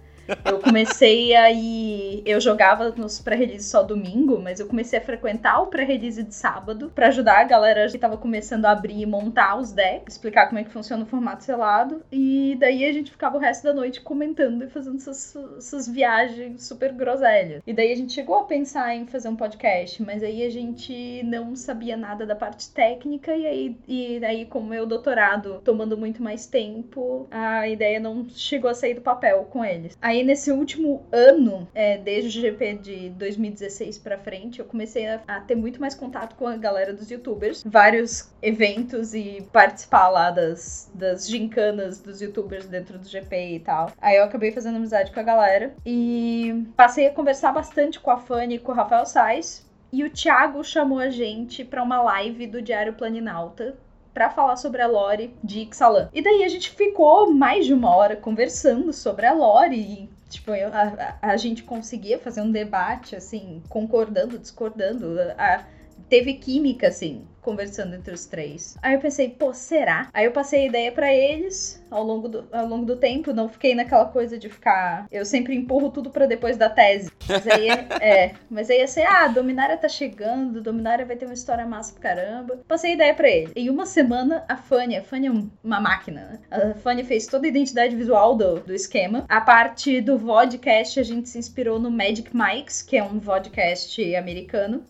Eu comecei a ir. Eu jogava nos pré-release só domingo, mas eu comecei a frequentar o pré-release de sábado para ajudar a galera que tava começando a abrir e montar os decks, explicar como é que funciona o formato selado. E daí a gente ficava o resto da noite comentando e fazendo essas, essas viagens super groselhas. E daí a gente chegou a pensar em fazer um podcast, mas aí a gente não sabia nada da parte técnica, e aí, e aí com o meu doutorado tomando muito mais tempo, a ideia não chegou a sair do papel com eles. Aí Aí nesse último ano, é, desde o GP de 2016 para frente, eu comecei a, a, ter muito mais contato com a galera dos youtubers, vários eventos e participar lá das, das gincanas dos youtubers dentro do GP e tal. Aí eu acabei fazendo amizade com a galera e passei a conversar bastante com a Fanny e com o Rafael Sais. E o Thiago chamou a gente para uma live do Diário Planinalta, para falar sobre a lore de Ixalan. E daí a gente ficou mais de uma hora conversando sobre a lore e tipo, a, a, a gente conseguia fazer um debate assim, concordando, discordando. A, teve química assim conversando entre os três. Aí eu pensei, pô, será? Aí eu passei a ideia para eles ao longo, do, ao longo do tempo, não fiquei naquela coisa de ficar. Eu sempre empurro tudo para depois da tese. Mas aí é, mas aí ia ser, ah, Dominária tá chegando, Dominária vai ter uma história massa pra caramba. Passei a ideia para ele. Em uma semana, a Fanny, a Fanny é uma máquina, né? A Fanny fez toda a identidade visual do, do esquema. A parte do vodcast, a gente se inspirou no Magic Mikes, que é um vodcast americano.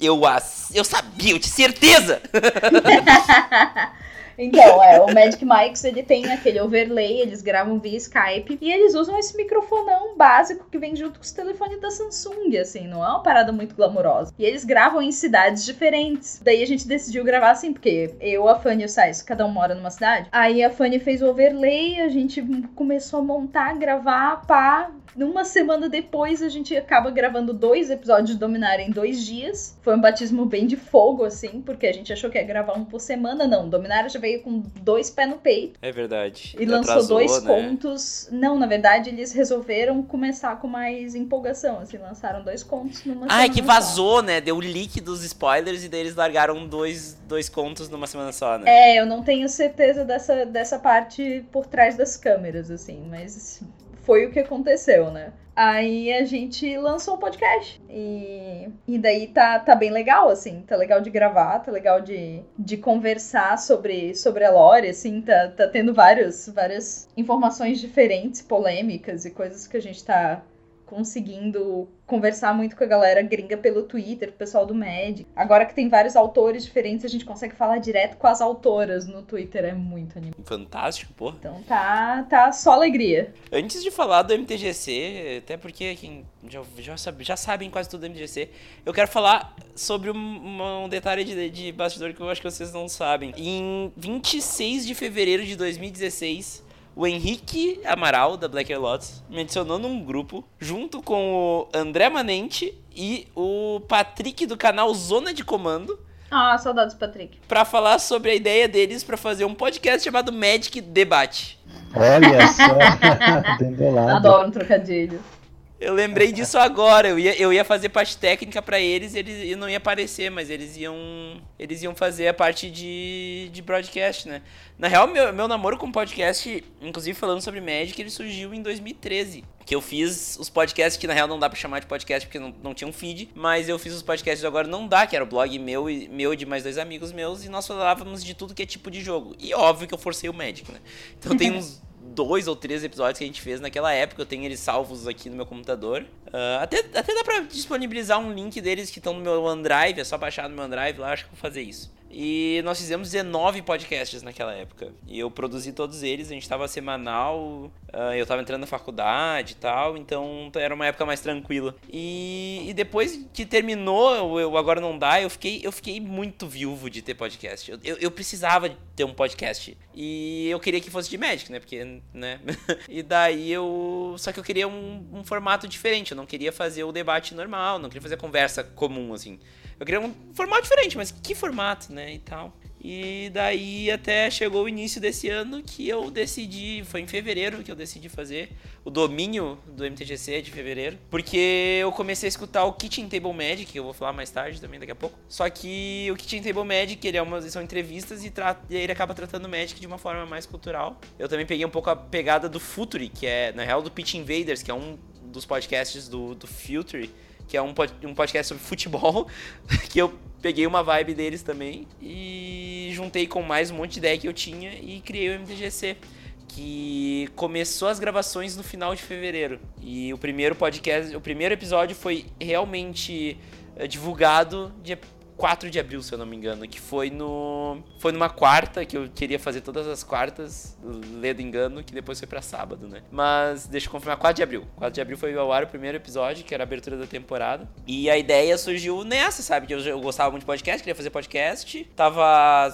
Eu, eu sabia, eu tinha certeza! Então, é, o Magic Mics, ele tem aquele overlay, eles gravam via Skype e eles usam esse microfonão básico que vem junto com os telefones da Samsung, assim, não é uma parada muito glamourosa. E eles gravam em cidades diferentes. Daí a gente decidiu gravar assim, porque eu, a Fanny e o Sais, cada um mora numa cidade. Aí a Fanny fez o overlay, a gente começou a montar, gravar, pá, uma semana depois, a gente acaba gravando dois episódios de Dominar em dois dias. Foi um batismo bem de fogo, assim, porque a gente achou que ia gravar um por semana. Não, Dominar já veio com dois pés no peito. É verdade. E lançou Atrasou, dois né? contos. Não, na verdade, eles resolveram começar com mais empolgação, assim, lançaram dois contos numa Ah, semana é que vazou, só. né? Deu o leak dos spoilers e daí eles largaram dois, dois contos numa semana só, né? É, eu não tenho certeza dessa, dessa parte por trás das câmeras, assim, mas foi o que aconteceu, né? Aí a gente lançou um podcast. E, e daí tá, tá bem legal, assim. Tá legal de gravar, tá legal de, de conversar sobre, sobre a lore, assim. Tá, tá tendo vários, várias informações diferentes, polêmicas e coisas que a gente tá conseguindo conversar muito com a galera gringa pelo Twitter, o pessoal do Med. Agora que tem vários autores diferentes, a gente consegue falar direto com as autoras no Twitter, é muito animado. Fantástico, pô. Então tá, tá só alegria. Antes de falar do MTGC, até porque quem já, já, sabe, já sabem quase tudo do MTGC, eu quero falar sobre um, um detalhe de, de bastidor que eu acho que vocês não sabem. Em 26 de fevereiro de 2016, o Henrique Amaral, da Black Air Lotus, me adicionou num grupo, junto com o André Manente e o Patrick do canal Zona de Comando. Ah, saudades, Patrick. Pra falar sobre a ideia deles para fazer um podcast chamado Magic Debate. Olha só. Adoro um trocadilho. Eu lembrei disso agora. Eu ia, eu ia fazer parte técnica para eles, eles eu não ia aparecer, mas eles iam eles iam fazer a parte de, de broadcast, né? Na real, meu, meu namoro com podcast, inclusive falando sobre Magic, ele surgiu em 2013. Que eu fiz os podcasts que na real não dá pra chamar de podcast porque não, não tinha um feed, mas eu fiz os podcasts Agora Não Dá, que era o blog meu e meu de mais dois amigos meus, e nós falávamos de tudo que é tipo de jogo. E óbvio que eu forcei o Magic, né? Então tem uns dois ou três episódios que a gente fez naquela época. Eu tenho eles salvos aqui no meu computador. Uh, até, até dá pra disponibilizar um link deles que estão no meu OneDrive. É só baixar no meu OneDrive lá, acho que vou fazer isso. E nós fizemos 19 podcasts naquela época. E eu produzi todos eles, a gente tava semanal, uh, eu tava entrando na faculdade e tal, então era uma época mais tranquila. E, e depois que terminou o Agora Não Dá, eu fiquei, eu fiquei muito viúvo de ter podcast. Eu, eu, eu precisava ter um podcast. E eu queria que fosse de Magic, né? Porque, né? e daí eu. Só que eu queria um, um formato diferente, eu não queria fazer o debate normal, não queria fazer a conversa comum, assim. Eu queria um formato diferente, mas que formato, né? E tal. E daí até chegou o início desse ano que eu decidi, foi em fevereiro que eu decidi fazer o domínio do MTGC de fevereiro, porque eu comecei a escutar o Kitchen Table Magic, que eu vou falar mais tarde também daqui a pouco. Só que o Kitchen Table Magic, ele é uma, são entrevistas e, e ele acaba tratando o Magic de uma forma mais cultural. Eu também peguei um pouco a pegada do Futuri, que é na real do Pitch Invaders, que é um dos podcasts do, do Future que é um, um podcast sobre futebol, que eu peguei uma vibe deles também e juntei com mais um monte de ideia que eu tinha e criei o MTGC, que começou as gravações no final de fevereiro. E o primeiro podcast, o primeiro episódio foi realmente eh, divulgado dia 4 de abril, se eu não me engano, que foi no foi numa quarta que eu queria fazer todas as quartas, ledo engano, que depois foi para sábado, né? Mas deixa eu confirmar, 4 de abril. 4 de abril foi ao ar o primeiro episódio, que era a abertura da temporada. E a ideia surgiu nessa, sabe? Que eu, eu gostava muito de podcast, queria fazer podcast. Tava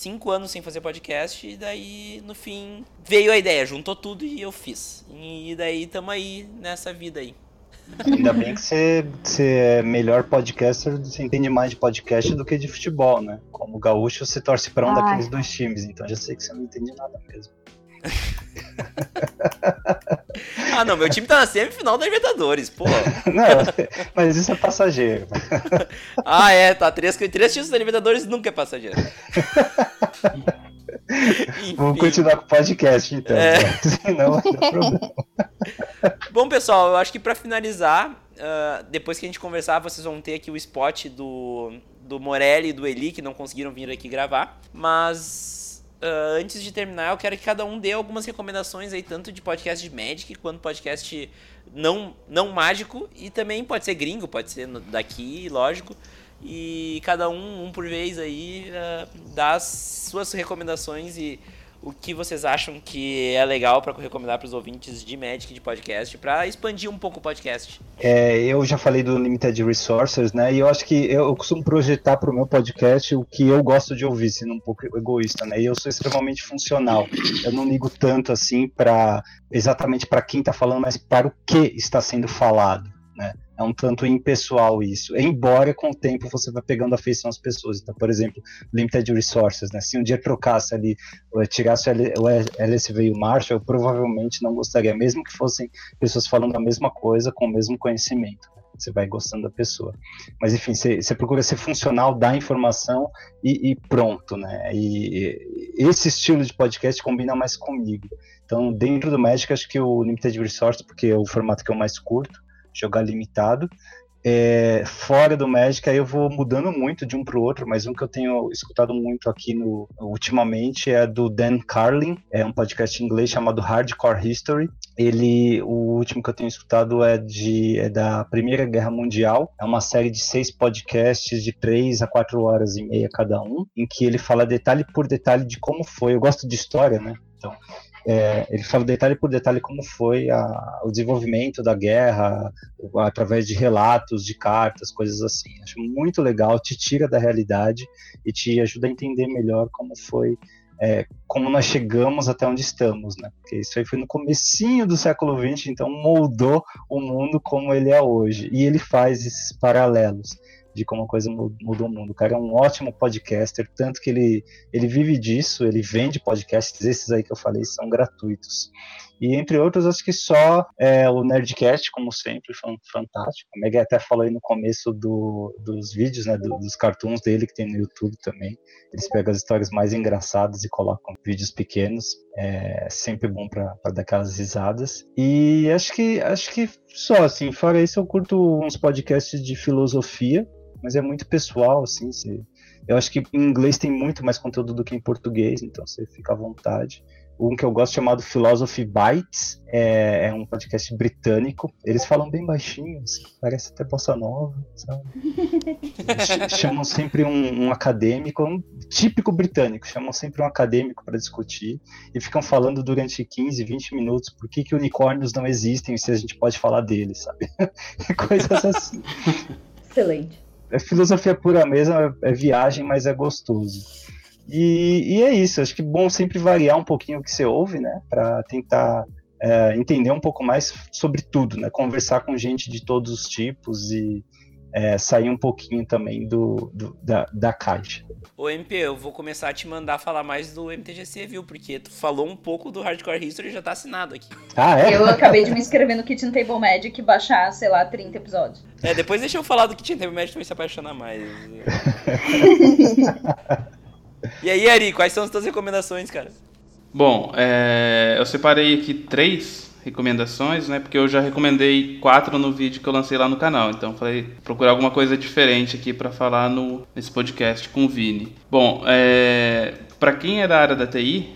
cinco anos sem fazer podcast e daí no fim veio a ideia, juntou tudo e eu fiz. E daí tamo aí nessa vida aí. Ainda bem que você, você é melhor podcaster, você entende mais de podcast do que de futebol, né? Como gaúcho, você torce para um Ai. daqueles dois times, então já sei que você não entende nada mesmo. ah, não, meu time tá na semifinal da Libertadores, pô. não, mas isso é passageiro. ah, é, tá. Três, três títulos da Libertadores nunca é passageiro. Vamos continuar com o podcast, então. É. Né? Senão vai dar problema. Bom, pessoal, eu acho que para finalizar, uh, depois que a gente conversar, vocês vão ter aqui o spot do, do Morelli e do Eli, que não conseguiram vir aqui gravar. Mas uh, antes de terminar, eu quero que cada um dê algumas recomendações aí, tanto de podcast de Magic quanto podcast não, não mágico. E também pode ser gringo, pode ser daqui, lógico e cada um, um por vez aí, uh, dá as suas recomendações e o que vocês acham que é legal para recomendar para os ouvintes de Magic de podcast, para expandir um pouco o podcast. É, eu já falei do Limited Resources, né? E eu acho que eu, eu costumo projetar para o meu podcast o que eu gosto de ouvir, sendo um pouco egoísta, né? E eu sou extremamente funcional. Eu não ligo tanto assim para exatamente para quem está falando, mas para o que está sendo falado, né? É um tanto impessoal isso. Embora com o tempo você vai pegando afeição às pessoas. Então, por exemplo, limited resources, né? Se um dia trocasse ali, tirasse o LSV e o Marshall, eu provavelmente não gostaria, mesmo que fossem pessoas falando a mesma coisa com o mesmo conhecimento. Você vai gostando da pessoa. Mas enfim, você, você procura ser funcional, dar informação e, e pronto, né? E, e esse estilo de podcast combina mais comigo. Então, dentro do Magic, acho que o Limited Resource, porque é o formato que eu mais curto, jogar limitado. É, fora do Magic, aí eu vou mudando muito de um para o outro, mas um que eu tenho escutado muito aqui no, ultimamente é do Dan Carlin, é um podcast em inglês chamado Hardcore History. Ele, o último que eu tenho escutado é, de, é da Primeira Guerra Mundial, é uma série de seis podcasts de três a quatro horas e meia cada um, em que ele fala detalhe por detalhe de como foi. Eu gosto de história, né? Então, é, ele fala detalhe por detalhe como foi a, o desenvolvimento da guerra, através de relatos, de cartas, coisas assim. Acho muito legal, te tira da realidade e te ajuda a entender melhor como foi é, como nós chegamos até onde estamos, né? Porque isso aí foi no comecinho do século XX, então moldou o mundo como ele é hoje. E ele faz esses paralelos de como a coisa mudou o mundo. O cara é um ótimo podcaster, tanto que ele, ele vive disso, ele vende podcasts, esses aí que eu falei são gratuitos. E entre outros, acho que só é, o Nerdcast, como sempre, foi fantástico. O Meg até falou aí no começo do, dos vídeos, né, do, dos cartoons dele que tem no YouTube também. Eles pegam as histórias mais engraçadas e colocam vídeos pequenos. É sempre bom para dar aquelas risadas. E acho que acho que só assim, fora isso, eu curto uns podcasts de filosofia, mas é muito pessoal, assim. Você, eu acho que em inglês tem muito mais conteúdo do que em português, então você fica à vontade um que eu gosto chamado Philosophy Bites, é, é, um podcast britânico. Eles falam bem baixinho, assim, parece até bossa nova, sabe? Chamam sempre um, um, acadêmico, um típico britânico, chamam sempre um acadêmico para discutir e ficam falando durante 15, 20 minutos por que, que unicórnios não existem se a gente pode falar deles, sabe? Coisas assim. Excelente. É filosofia pura mesmo, é, é viagem, mas é gostoso. E, e, é isso, acho que bom sempre variar um pouquinho o que você ouve, né? Para tentar é, entender um pouco mais sobre tudo, né? Conversar com gente de todos os tipos e é, sair um pouquinho também do, do da, da, caixa. Ô MP, eu vou começar a te mandar falar mais do MTGC, viu? Porque tu falou um pouco do Hardcore History e já tá assinado aqui. Ah, é? Eu acabei de me inscrever no Kitchen Table Magic e baixar, sei lá, 30 episódios. É, depois deixa eu falar do Kitchen Table Magic, vai se apaixonar mais. E aí, Ari, quais são as tuas recomendações, cara? Bom, é, eu separei aqui três recomendações, né? Porque eu já recomendei quatro no vídeo que eu lancei lá no canal. Então falei procurar alguma coisa diferente aqui para falar no nesse podcast com o Vini. Bom, é, para quem é da área da TI,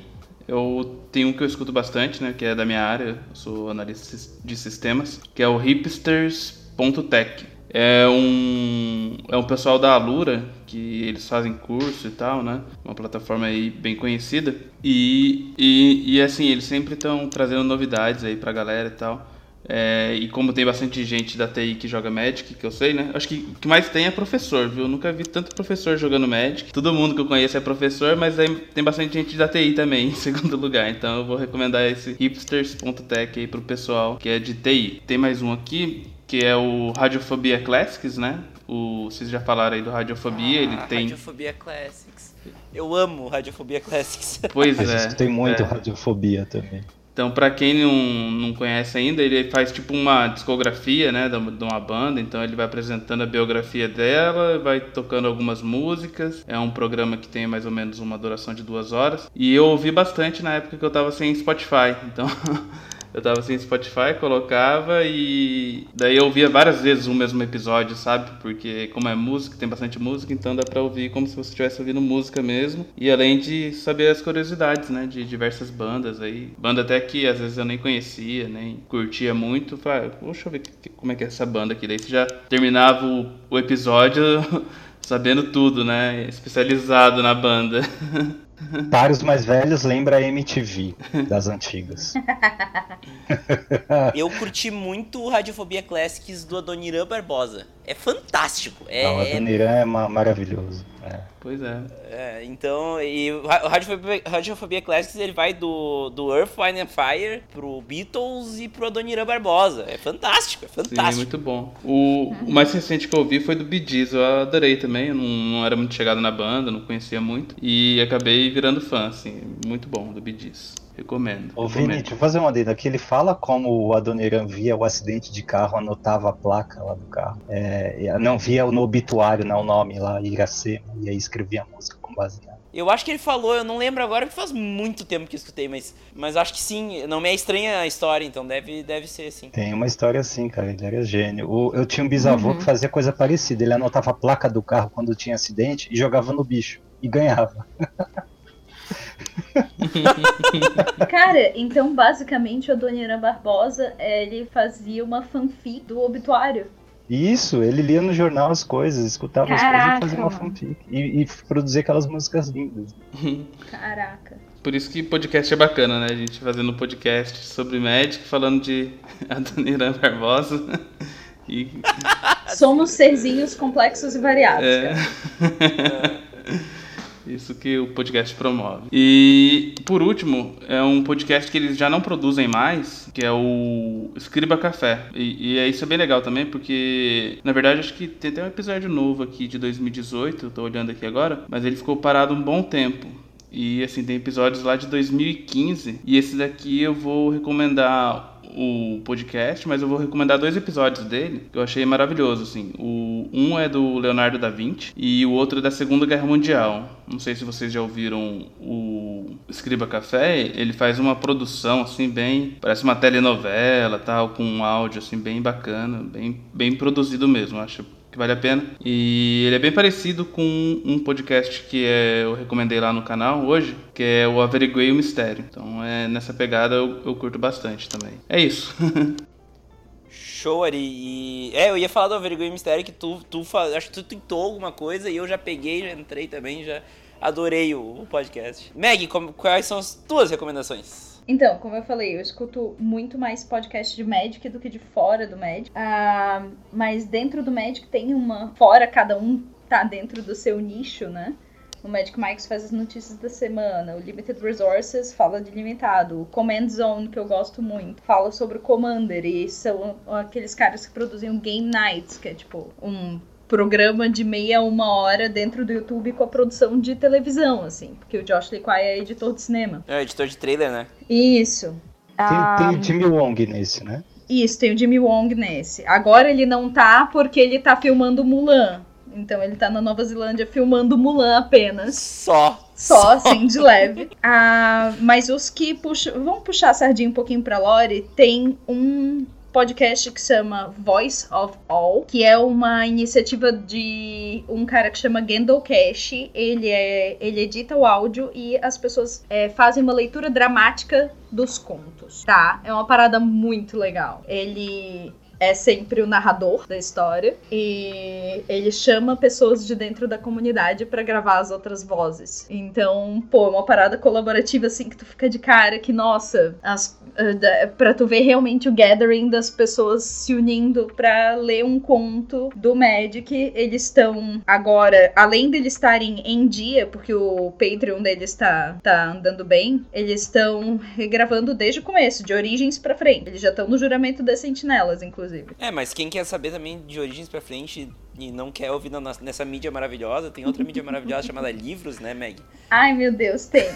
eu tenho um que eu escuto bastante, né? Que é da minha área. Eu sou analista de sistemas, que é o hipsters.tech. É um, é um pessoal da Alura, que eles fazem curso e tal, né? Uma plataforma aí bem conhecida. E, e, e assim, eles sempre estão trazendo novidades aí pra galera e tal. É, e como tem bastante gente da TI que joga Magic, que eu sei, né? Acho que o que mais tem é professor, viu? Nunca vi tanto professor jogando Magic. Todo mundo que eu conheço é professor, mas tem bastante gente da TI também, em segundo lugar. Então eu vou recomendar esse hipsters.tech aí pro pessoal que é de TI. Tem mais um aqui que é o Radiofobia Classics, né? O, vocês já falaram aí do Radiofobia, ah, ele tem... Radiofobia Classics. Eu amo Radiofobia Classics. Pois é. Tem muito é. Radiofobia também. Então, para quem não, não conhece ainda, ele faz tipo uma discografia, né, de uma banda. Então, ele vai apresentando a biografia dela, vai tocando algumas músicas. É um programa que tem mais ou menos uma duração de duas horas. E eu ouvi bastante na época que eu tava sem Spotify. Então, Eu tava sem Spotify, colocava e daí eu ouvia várias vezes o mesmo episódio, sabe? Porque como é música, tem bastante música, então dá pra ouvir como se você estivesse ouvindo música mesmo. E além de saber as curiosidades, né? De diversas bandas aí. Banda até que às vezes eu nem conhecia, nem curtia muito. Falei, ah, deixa eu ver como é que é essa banda aqui. Daí você já terminava o, o episódio sabendo tudo, né? Especializado na banda. Para os mais velhos, lembra a MTV das antigas. Eu curti muito Radiofobia Classics do Adoniran Barbosa. É fantástico. É, Não, o Adoniran é maravilhoso. É. Pois é. é. Então, e o Radiofobia, Radiofobia Classics ele vai do, do Earth, Wine and Fire pro Beatles e pro Adoniran Barbosa. É fantástico, é fantástico. Sim, muito bom. O, o mais recente que eu ouvi foi do Bee Gees. Eu adorei também. Eu não, não era muito chegado na banda, não conhecia muito. E acabei virando fã, assim. Muito bom do Gees. Recomendo. Ô, Vini, deixa eu fazer uma adenda aqui. Ele fala como o Adoniran via o acidente de carro, anotava a placa lá do carro. É, não via no obituário, não, o nome lá, Iracema, e aí escrevia a música com base nela. Eu acho que ele falou, eu não lembro agora, porque faz muito tempo que eu escutei, mas, mas acho que sim. Não me é estranha a história, então deve, deve ser assim. Tem uma história assim, cara, ele era gênio. O, eu tinha um bisavô uhum. que fazia coisa parecida. Ele anotava a placa do carro quando tinha acidente e jogava no bicho. E ganhava. Cara, então basicamente o Adoniran Barbosa, ele fazia uma fanfic do obituário. Isso, ele lia no jornal as coisas, escutava Caraca, as coisas e fazia uma fanfic. E, e produzia aquelas músicas lindas. Caraca. Por isso que podcast é bacana, né? A gente fazendo podcast sobre Magic, falando de Adoniran Barbosa. E... Somos serzinhos complexos e variados. É. Isso que o podcast promove. E, por último, é um podcast que eles já não produzem mais, que é o Escriba Café. E, e é, isso é bem legal também, porque, na verdade, acho que tem até um episódio novo aqui de 2018, tô olhando aqui agora, mas ele ficou parado um bom tempo. E, assim, tem episódios lá de 2015, e esse daqui eu vou recomendar o podcast, mas eu vou recomendar dois episódios dele que eu achei maravilhoso, assim. O um é do Leonardo da Vinci e o outro é da Segunda Guerra Mundial. Não sei se vocês já ouviram o Escriba Café, ele faz uma produção assim bem, parece uma telenovela, tal, com um áudio assim bem bacana, bem bem produzido mesmo, acho que vale a pena. E ele é bem parecido com um podcast que é, eu recomendei lá no canal hoje, que é o Averiguei o Mistério. Então é nessa pegada eu, eu curto bastante também. É isso. Show, Ari. E... É, eu ia falar do Averiguei o Mistério que tu, tu acho que tu tentou alguma coisa e eu já peguei, já entrei também, já adorei o, o podcast. Meg, quais são as tuas recomendações? Então, como eu falei, eu escuto muito mais podcast de Magic do que de fora do Magic. Ah, mas dentro do Magic tem uma. Fora, cada um tá dentro do seu nicho, né? O Magic Mike's faz as notícias da semana. O Limited Resources fala de limitado. O Command Zone, que eu gosto muito, fala sobre o Commander. E são aqueles caras que produzem o Game Nights, que é tipo um programa de meia a uma hora dentro do YouTube com a produção de televisão, assim. Porque o Josh Lee Kwai é editor de cinema. É, editor de trailer, né? Isso. Tem, ah, tem o Jimmy Wong nesse, né? Isso, tem o Jimmy Wong nesse. Agora ele não tá porque ele tá filmando Mulan. Então ele tá na Nova Zelândia filmando Mulan apenas. Só. Só, assim, de leve. Ah, mas os que puxam. Vamos puxar a sardinha um pouquinho pra Lore. Tem um podcast que chama Voice of All, que é uma iniciativa de um cara que chama Gendel Cash. Ele, é, ele edita o áudio e as pessoas é, fazem uma leitura dramática dos contos, tá? É uma parada muito legal. Ele é sempre o narrador da história e ele chama pessoas de dentro da comunidade para gravar as outras vozes. Então, pô, é uma parada colaborativa assim que tu fica de cara que nossa, as uh, para tu ver realmente o gathering das pessoas se unindo para ler um conto do Magic. Eles estão agora, além de eles estarem em dia, porque o Patreon deles tá, tá andando bem, eles estão regravando desde o começo, de origens para frente. Eles já estão no juramento das sentinelas, inclusive inclusive. É, mas quem quer saber também de origens pra frente e não quer ouvir na, nessa mídia maravilhosa, tem outra mídia maravilhosa chamada livros, né, Meg? Ai, meu Deus, tem.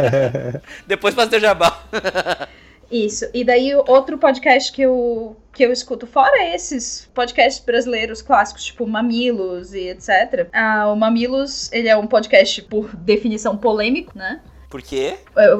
Depois faz teu jabá. Isso. E daí outro podcast que eu, que eu escuto, fora esses podcasts brasileiros clássicos, tipo Mamilos e etc. Ah, o Mamilos, ele é um podcast por definição polêmico, né? Por quê?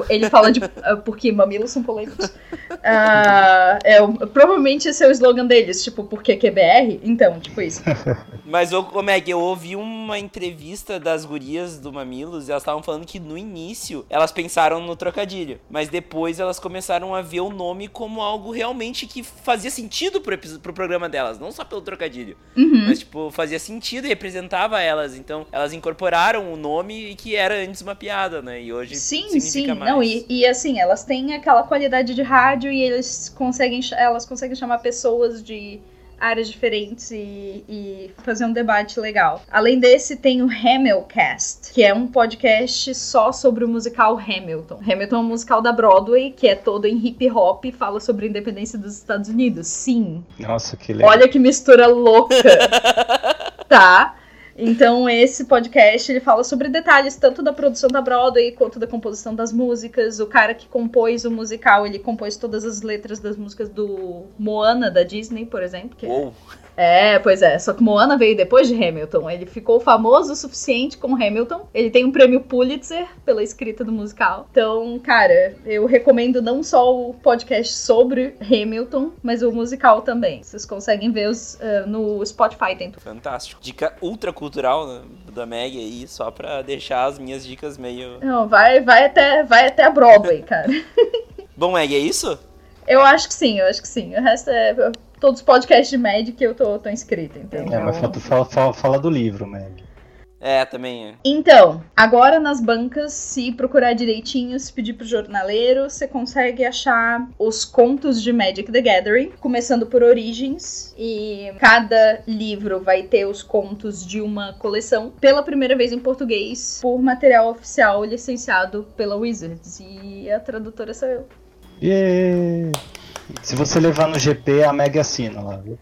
Ele fala de porque mamilos são polêmicos. Uh, é, provavelmente esse é o slogan deles, tipo, porque QBR? Então, tipo isso. Mas, ô, ô Meg, eu ouvi uma entrevista das gurias do Mamilos e elas estavam falando que no início elas pensaram no trocadilho, mas depois elas começaram a ver o nome como algo realmente que fazia sentido pro, pro programa delas, não só pelo trocadilho, uhum. mas, tipo, fazia sentido e representava elas. Então, elas incorporaram o nome que era antes uma piada, né? E hoje Sim, sim. Mais. Não, e, e assim, elas têm aquela qualidade de rádio e eles conseguem, elas conseguem chamar pessoas de áreas diferentes e, e, fazer um debate legal. Além desse, tem o Hamilcast, que é um podcast só sobre o musical Hamilton. Hamilton é um musical da Broadway, que é todo em hip hop e fala sobre a independência dos Estados Unidos. Sim. Nossa, que legal. Olha que mistura louca. tá? Então, esse podcast ele fala sobre detalhes tanto da produção da Broadway quanto da composição das músicas. O cara que compôs o musical, ele compôs todas as letras das músicas do Moana da Disney, por exemplo. Que Uou. É, pois é. Só que Moana veio depois de Hamilton. Ele ficou famoso o suficiente com Hamilton. Ele tem um prêmio Pulitzer pela escrita do musical. Então, cara, eu recomendo não só o podcast sobre Hamilton, mas o musical também. Vocês conseguem ver os, uh, no Spotify, tem tudo. Fantástico. Dica ultra cultural né, da Meg aí, só pra deixar as minhas dicas meio. Não, vai, vai, até, vai até a Broadway, cara. Bom, Meg, é isso? Eu acho que sim, eu acho que sim. O resto é todos os podcasts de Magic eu tô, tô inscrita, então. É, mas fala, fala, fala do livro, Meg. É, também é. Então, agora nas bancas, se procurar direitinho, se pedir pro jornaleiro, você consegue achar os contos de Magic the Gathering, começando por Origins, e cada livro vai ter os contos de uma coleção, pela primeira vez em português, por material oficial licenciado pela Wizards. E a tradutora sou eu. Yeah. Se você levar no GP, a Meg assina lá, viu?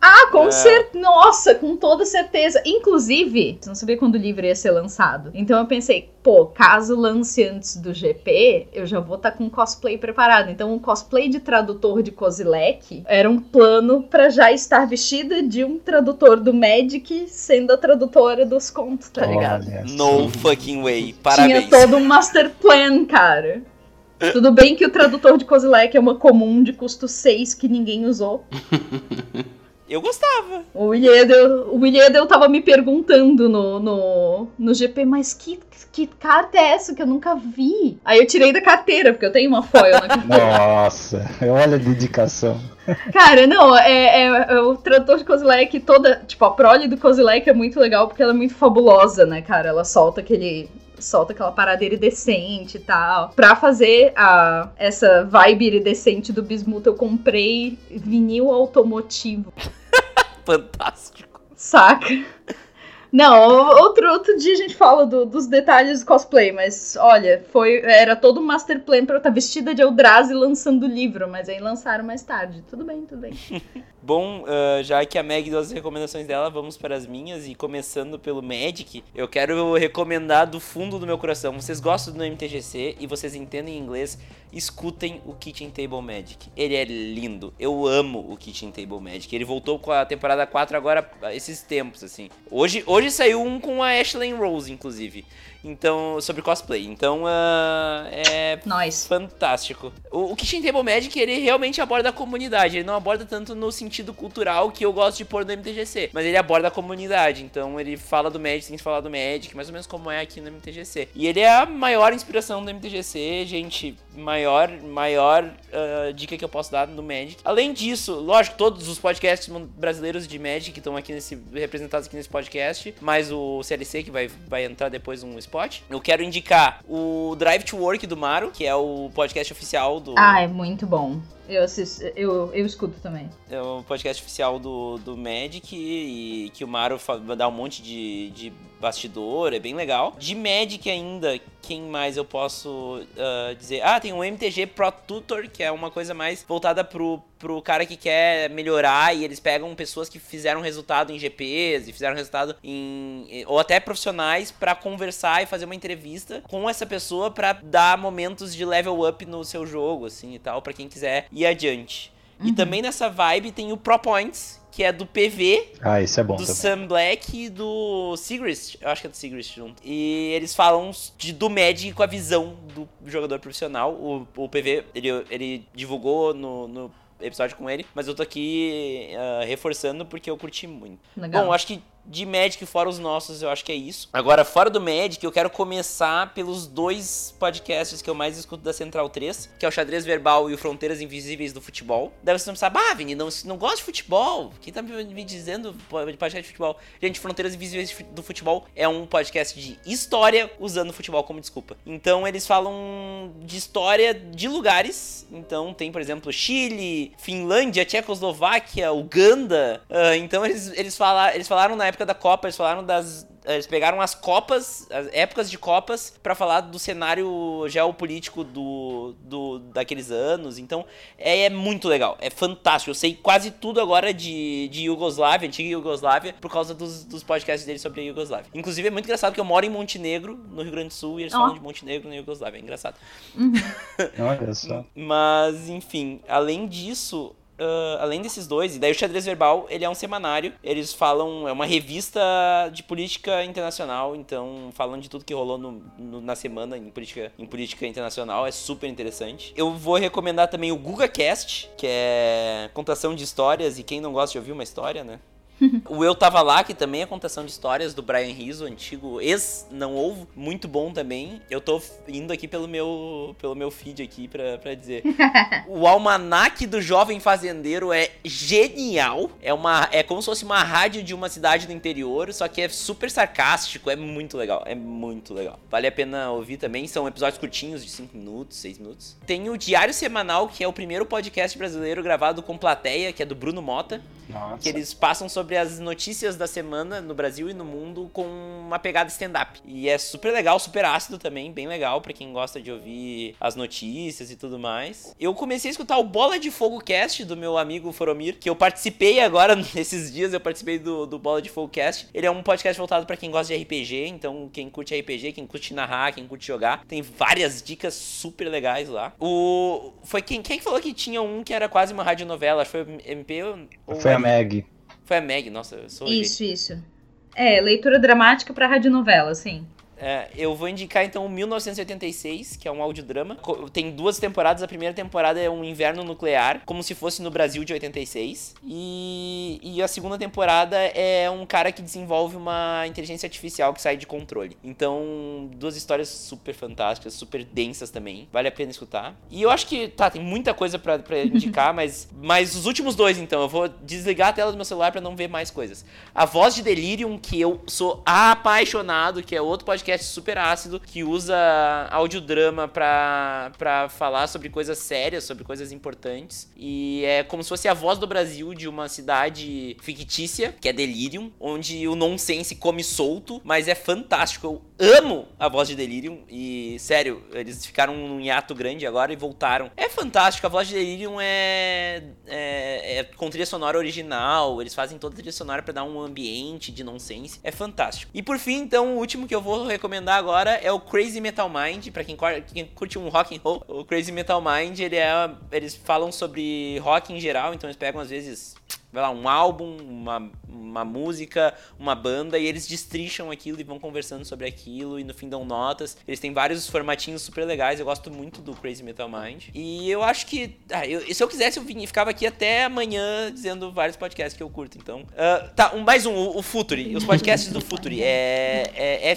Ah, com É. certeza. Nossa, com toda certeza. Inclusive, não sabia quando o livro ia ser lançado. Então eu pensei, pô, caso lance antes do GP, eu já vou estar com o cosplay preparado. Então o cosplay de tradutor de Kozilek era um plano pra já estar vestida de um tradutor do Magic, sendo a tradutora dos contos, tá ligado? No fucking way. Tinha Parabéns. todo um master plan, cara. Tudo bem que o tradutor de Kozilek é uma comum de custo 6 que ninguém usou. Eu gostava. O Williedel, o Williedel tava me perguntando no, no, no GP, mas que, que carta é essa que eu nunca vi? Aí eu tirei da carteira, porque eu tenho uma foil na carteira. Nossa, olha a dedicação. Cara, não, é, é- é o tradutor de Kozilek, toda. Tipo, a prole do Kozilek é muito legal porque ela é muito fabulosa, né, cara? Ela solta aquele. Solta aquela parada iridescente e tal. Pra fazer a, essa vibe iridescente do Bismuth, eu comprei vinil automotivo. Fantástico. Saca? Não, outro, outro dia a gente fala do- dos detalhes do cosplay, mas olha, foi era todo um master plan pra eu estar vestida de Eldrazi lançando o livro, mas aí lançaram mais tarde. Tudo bem, tudo bem. Bom, ah, já que a Meg deu as recomendações dela, vamos para as minhas. E começando pelo Magic, eu quero recomendar do fundo do meu coração. Vocês gostam do MTGC e vocês entendem inglês, escutem o Kitchen Table Magic. Ele é lindo. Eu amo o Kitchen Table Magic. Ele voltou com a temporada 4 agora, esses tempos, assim. Hoje, hoje saiu um com a Ashley Rose, inclusive. Então, sobre cosplay. Então, ah, é Nós. fantástico. O, o Kitchen Table Magic, ele realmente aborda a comunidade. Ele não aborda tanto no sentido cultural que eu gosto de pôr no MTGC. Mas ele aborda a comunidade. Então ele fala do Magic, tem que falar do Magic, mais ou menos como é aqui no MTGC. E ele é a maior inspiração do MTGC, gente. Maior, maior ah, dica que eu posso dar no Magic. Além disso, lógico, todos os podcasts brasileiros de Magic que estão aqui nesse. representados aqui nesse podcast. Mais o CLC, que vai, vai entrar depois um spot. Eu quero indicar o Drive to Work do Maro, que é o podcast oficial do. Ah, é muito bom. Eu assisto, eu, eu escuto também. É o podcast oficial do, do Magic e que o Mario dá um monte de, de bastidor, é bem legal. De Magic ainda, quem mais eu posso ah, dizer? Ah, tem o MTG Pro Tutor, que é uma coisa mais voltada pro, pro cara que quer melhorar e eles pegam pessoas que fizeram resultado em GPs e fizeram resultado em. ou até profissionais pra conversar e fazer uma entrevista com essa pessoa pra dar momentos de level up no seu jogo, assim e tal, pra quem quiser ir adiante. E também nessa vibe tem o Pro Points, que é do PV, Ah, isso é bom do também. Sam Black e do Sigrist. Eu acho que é do Sigrist junto. E eles falam de, do Magic com a visão do jogador profissional. O, o PV, ele, ele divulgou no, no episódio com ele, mas eu tô aqui ah, reforçando porque eu curti muito. Legal. Bom, acho que de Magic fora os nossos, eu acho que é isso. Agora, fora do Magic, eu quero começar pelos dois podcasts que eu mais escuto da Central 3, que é o Xadrez Verbal e o Fronteiras Invisíveis do Futebol. Vocês vão pensar, bah, Vini, não, não gosta de futebol? Quem tá me, dizendo de podcast de futebol? Gente, Fronteiras Invisíveis do Futebol é um podcast de história usando futebol como desculpa. Então, eles falam de história de lugares. Então, tem, por exemplo, Chile, Finlândia, Tchecoslováquia, Uganda. Ah, então, eles, eles, fala, eles falaram na época da Copa, eles falaram das. Eles pegaram as Copas, as épocas de Copas, pra falar do cenário geopolítico do, do, daqueles anos. Então, é, é muito legal, é fantástico. Eu sei quase tudo agora de, de Iugoslávia, antiga Iugoslávia, por causa dos, dos podcasts deles sobre a Iugoslávia. Inclusive, é muito engraçado que eu moro em Montenegro, no Rio Grande do Sul, e eles Ó. falam de Montenegro na Iugoslávia. É engraçado. Olha só. Mas, enfim, além disso. Ah, além desses dois, e daí o Xadrez Verbal, ele é um semanário, eles falam, é uma revista de política internacional, então falam de tudo que rolou no, no- na semana em política, em política internacional, é super interessante. Eu vou recomendar também o GugaCast, que é contação de histórias, e quem não gosta de ouvir uma história, né? O Eu Tava Lá, que também é contação de histórias do Brian Rizzo, antigo ex-não ovo, muito bom também. Eu tô indo aqui pelo meu, pelo meu feed aqui pra, pra dizer. o Almanac do Jovem Fazendeiro é genial. É, uma, é como se fosse uma rádio de uma cidade do interior, só que é super sarcástico, é muito legal, é muito legal. Vale a pena ouvir também, são episódios curtinhos de 5 minutos, 6 minutos. Tem o Diário Semanal, que é o primeiro podcast brasileiro gravado com plateia, que é do Bruno Mota. Nossa. Que eles passam sobre as notícias da semana no Brasil e no mundo com uma pegada stand-up. E é super legal, super ácido também, bem legal pra quem gosta de ouvir as notícias e tudo mais. Eu comecei a escutar o Bola de Fogo Cast do meu amigo Foromir, que eu participei agora nesses dias, eu participei do, do Bola de Fogo Cast. Ele é um podcast voltado pra quem gosta de RPG, então quem curte RPG, quem curte narrar, quem curte jogar, tem várias dicas super legais lá. O foi quem quem que falou que tinha um que era quase uma radionovela, foi o MP ou Foi a Meg. Foi a Meg, nossa, eu sou. Isso, isso. É, leitura dramática pra radionovela, sim. É, eu vou indicar então o 1986, que é um audiodrama. Tem duas temporadas. A primeira temporada é um inverno nuclear, como se fosse no Brasil de 86. E, e a segunda temporada é um cara que desenvolve uma inteligência artificial que sai de controle. Então, duas histórias super fantásticas, super densas também. Vale a pena escutar. E eu acho que, tá, tem muita coisa pra, pra indicar, mas, mas os últimos dois então. Eu vou desligar a tela do meu celular pra não ver mais coisas. A Voz de Delirium, que eu sou apaixonado, que é outro podcast super ácido, que usa audiodrama pra, pra falar sobre coisas sérias, sobre coisas importantes. E é como se fosse a voz do Brasil de uma cidade fictícia, que é Delirium, onde o nonsense come solto, mas é fantástico. Eu amo a voz de Delirium e, sério, eles ficaram num hiato grande agora e voltaram. É fantástico, a voz de Delirium é, é, é com trilha sonora original, eles fazem toda a trilha sonora pra dar um ambiente de nonsense. É fantástico. E por fim, então, o último que eu vou recomendar agora é o Crazy Metal Mind, pra quem, quem curte um rock and roll. O Crazy Metal Mind, ele é, eles falam sobre rock em geral, então eles pegam às vezes vai lá, um álbum, uma, uma música, uma banda, e eles destrincham aquilo e vão conversando sobre aquilo, e no fim dão notas. Eles têm vários formatinhos super legais, eu gosto muito do Crazy Metal Mind. E eu acho que, ah, eu- se eu quisesse, eu vinha- ficava aqui até amanhã dizendo vários podcasts que eu curto, então. Ah, tá, um, mais um, o, o Futuri, os podcasts do Futuri, é, é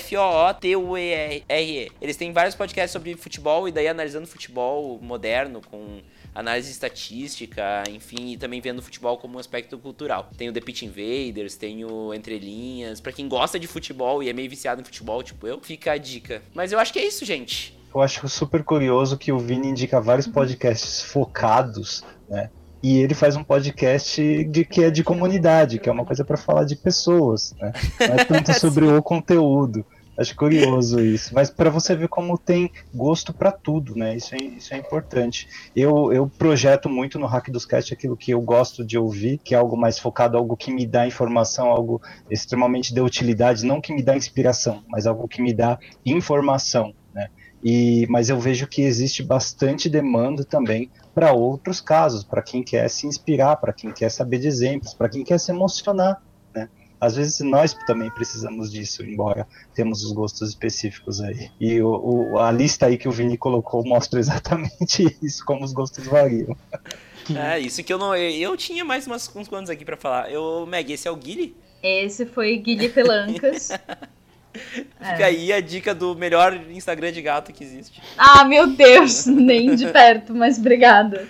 F-O-O-T-U-E-R-E. Eles têm vários podcasts sobre futebol, e daí analisando futebol moderno, com análise estatística, enfim, e também vendo o futebol como um aspecto cultural. Tem o The Pitch Invaders, tem o Entre Linhas. Pra quem gosta de futebol e é meio viciado em futebol, tipo eu, fica a dica. Mas eu acho que é isso, gente. Eu acho super curioso que o Vini indica vários podcasts focados, né? E ele faz um podcast de que é de comunidade, que é uma coisa para falar de pessoas, né? Não é tanto sobre o conteúdo. Acho curioso isso, mas para você ver como tem gosto para tudo, né? Isso é, isso é importante. Eu, eu projeto muito no Hack dos Cast aquilo que eu gosto de ouvir, que é algo mais focado, algo que me dá informação, algo extremamente de utilidade, não que me dá inspiração, mas algo que me dá informação, né? E, mas eu vejo que existe bastante demanda também para outros casos, para quem quer se inspirar, para quem quer saber de exemplos, para quem quer se emocionar? Às vezes nós também precisamos disso, embora temos os gostos específicos aí. E o, o- a lista aí que o Vini colocou mostra exatamente isso, como os gostos variam. É, isso que eu não. Eu tinha mais umas, uns quantos aqui pra falar. Eu, Meg, esse é o Guile? Esse foi Guilherme Pelancas. Fica aí a dica do melhor Instagram de gato que existe. Ah, meu Deus, nem de perto, mas obrigada.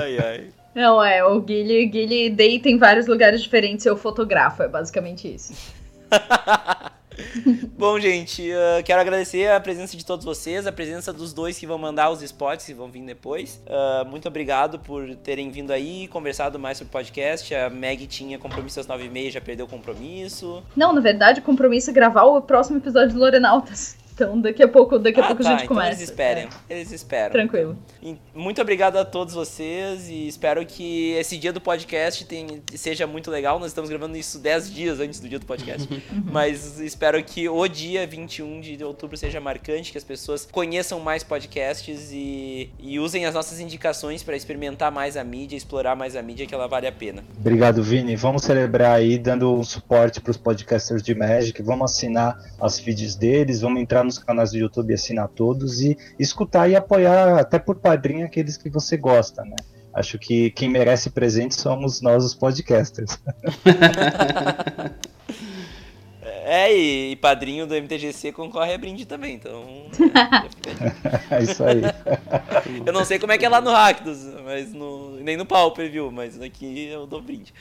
Ai, ai. Não, é, o Guilherme, Guilherme deita em vários lugares diferentes e eu fotografo, é basicamente isso. Bom, gente, uh, quero agradecer a presença de todos vocês, a presença dos dois que vão mandar os spots que vão vir depois. Uh, muito obrigado por terem vindo aí, conversado mais sobre o podcast. A Meg tinha compromisso às 9h30, já perdeu o compromisso. Não, na verdade, o compromisso é gravar o próximo episódio do Lorenautas. Então daqui a pouco, daqui a ah, pouco tá, a gente então começa. eles esperem, É, eles esperam. tranquilo. Muito obrigado a todos vocês e espero que esse dia do podcast tem- seja muito legal. Nós estamos gravando isso 10 dias antes do dia do podcast. Mas espero que o dia 21 de outubro seja marcante, que as pessoas conheçam mais podcasts e, e usem as nossas indicações para experimentar mais a mídia, explorar mais a mídia, que ela vale a pena. Obrigado, Vini. Vamos celebrar aí, dando um suporte para os podcasters de Magic. Vamos assinar as feeds deles, vamos entrar nos canais do YouTube e assinar todos e escutar e apoiar até por padrinho aqueles que você gosta, né? Acho que quem merece presente somos nós, os podcasters. É, e, e, padrinho do MTGC concorre a brinde também, então. é isso aí. eu não sei como é que é lá no Rakdos, mas no, nem no Pauper, viu? Mas aqui eu dou brinde.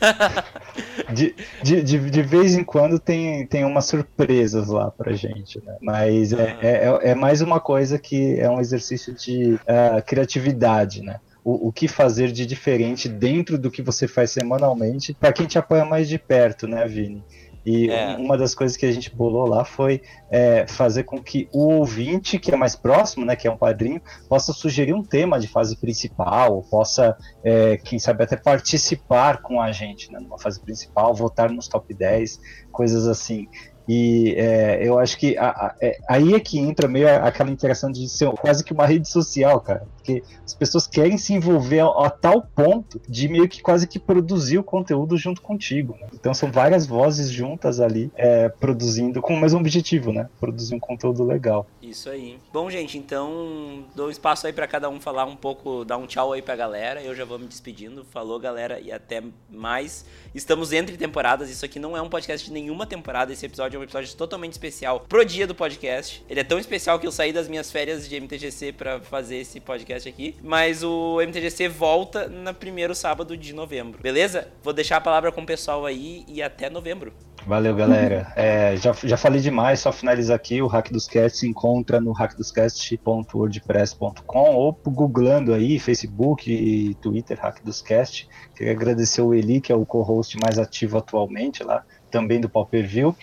de, de, de, de, vez em quando tem, tem umas surpresas lá pra gente, né? Mas é, ah. é, é, mais uma coisa que é um exercício de uh, criatividade, né? O, o, que fazer de diferente dentro do que você faz semanalmente para quem te apoia mais de perto, né, Vini? E é. uma das coisas que a gente bolou lá foi é, fazer com que o ouvinte, que é mais próximo, né, que é um padrinho, possa sugerir um tema de fase principal, possa, é, quem sabe, até participar com a gente né, numa fase principal, votar nos top 10, coisas assim. E é, eu acho que a, a, é, aí é que entra meio aquela interação de ser quase que uma rede social, cara. Porque as pessoas querem se envolver a, a tal ponto de meio que quase que produzir o conteúdo junto contigo. Né? Então são várias vozes juntas ali é, produzindo com o mesmo objetivo, né? Produzir um conteúdo legal. Isso aí. Bom, gente, então dou espaço aí para cada um falar um pouco, dar um tchau aí pra galera. Eu já vou me despedindo. Falou, galera, e até mais. Estamos entre temporadas. Isso aqui não é um podcast de nenhuma temporada. Esse episódio é um episódio totalmente especial pro dia do podcast. Ele é tão especial que eu saí das minhas férias de MTGC para fazer esse podcast aqui. Mas o MTGC volta no primeiro sábado de novembro. Beleza? Vou deixar a palavra com o pessoal aí e até novembro. Valeu, galera. É, já, já falei demais, só finalizar aqui. O Hack dos Cast se encontra no hackdoscast.wordpress.com ou googlando aí, Facebook e Twitter, Hack dos Cast. Queria agradecer o Eli, que é o co-host mais ativo atualmente lá, também do Pau Per View.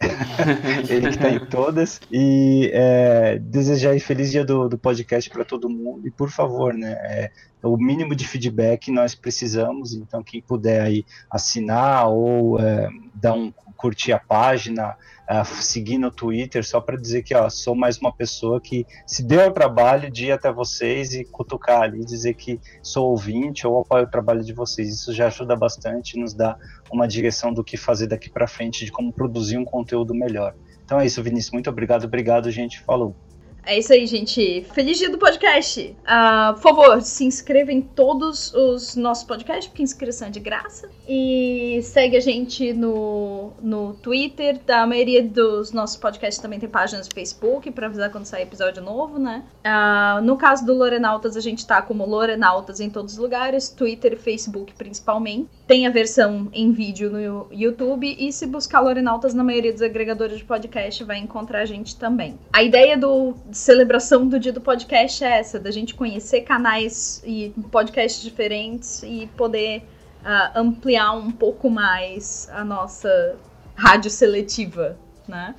ele que está em todas. E é, desejar feliz dia do, do podcast para todo mundo. E por favor, né? É, o mínimo de feedback nós precisamos. Então, quem puder aí assinar ou é, dar um curtir a página, uh, seguir no Twitter, só para dizer que ó, sou mais uma pessoa que se deu ao trabalho de ir até vocês e cutucar ali, dizer que sou ouvinte ou apoio o trabalho de vocês. Isso já ajuda bastante, nos dá uma direção do que fazer daqui para frente, de como produzir um conteúdo melhor. Então é isso, Vinícius. Muito obrigado. Obrigado, gente. Falou. É isso aí, gente. Feliz dia do podcast. Uh, por favor, se inscreva em todos os nossos podcasts, porque inscrição é de graça. E segue a gente no, no Twitter. A maioria dos nossos podcasts também tem páginas no Facebook para avisar quando sair episódio novo, né? Uh, no caso do Lorenautas, a gente tá como Lorenautas em todos os lugares, Twitter e Facebook principalmente. Tem a versão em vídeo no YouTube. E se buscar Lorenautas na maioria dos agregadores de podcast, vai encontrar a gente também. A ideia do celebração do dia do podcast é essa, da gente conhecer canais e podcasts diferentes e poder uh, ampliar um pouco mais a nossa rádio seletiva, né?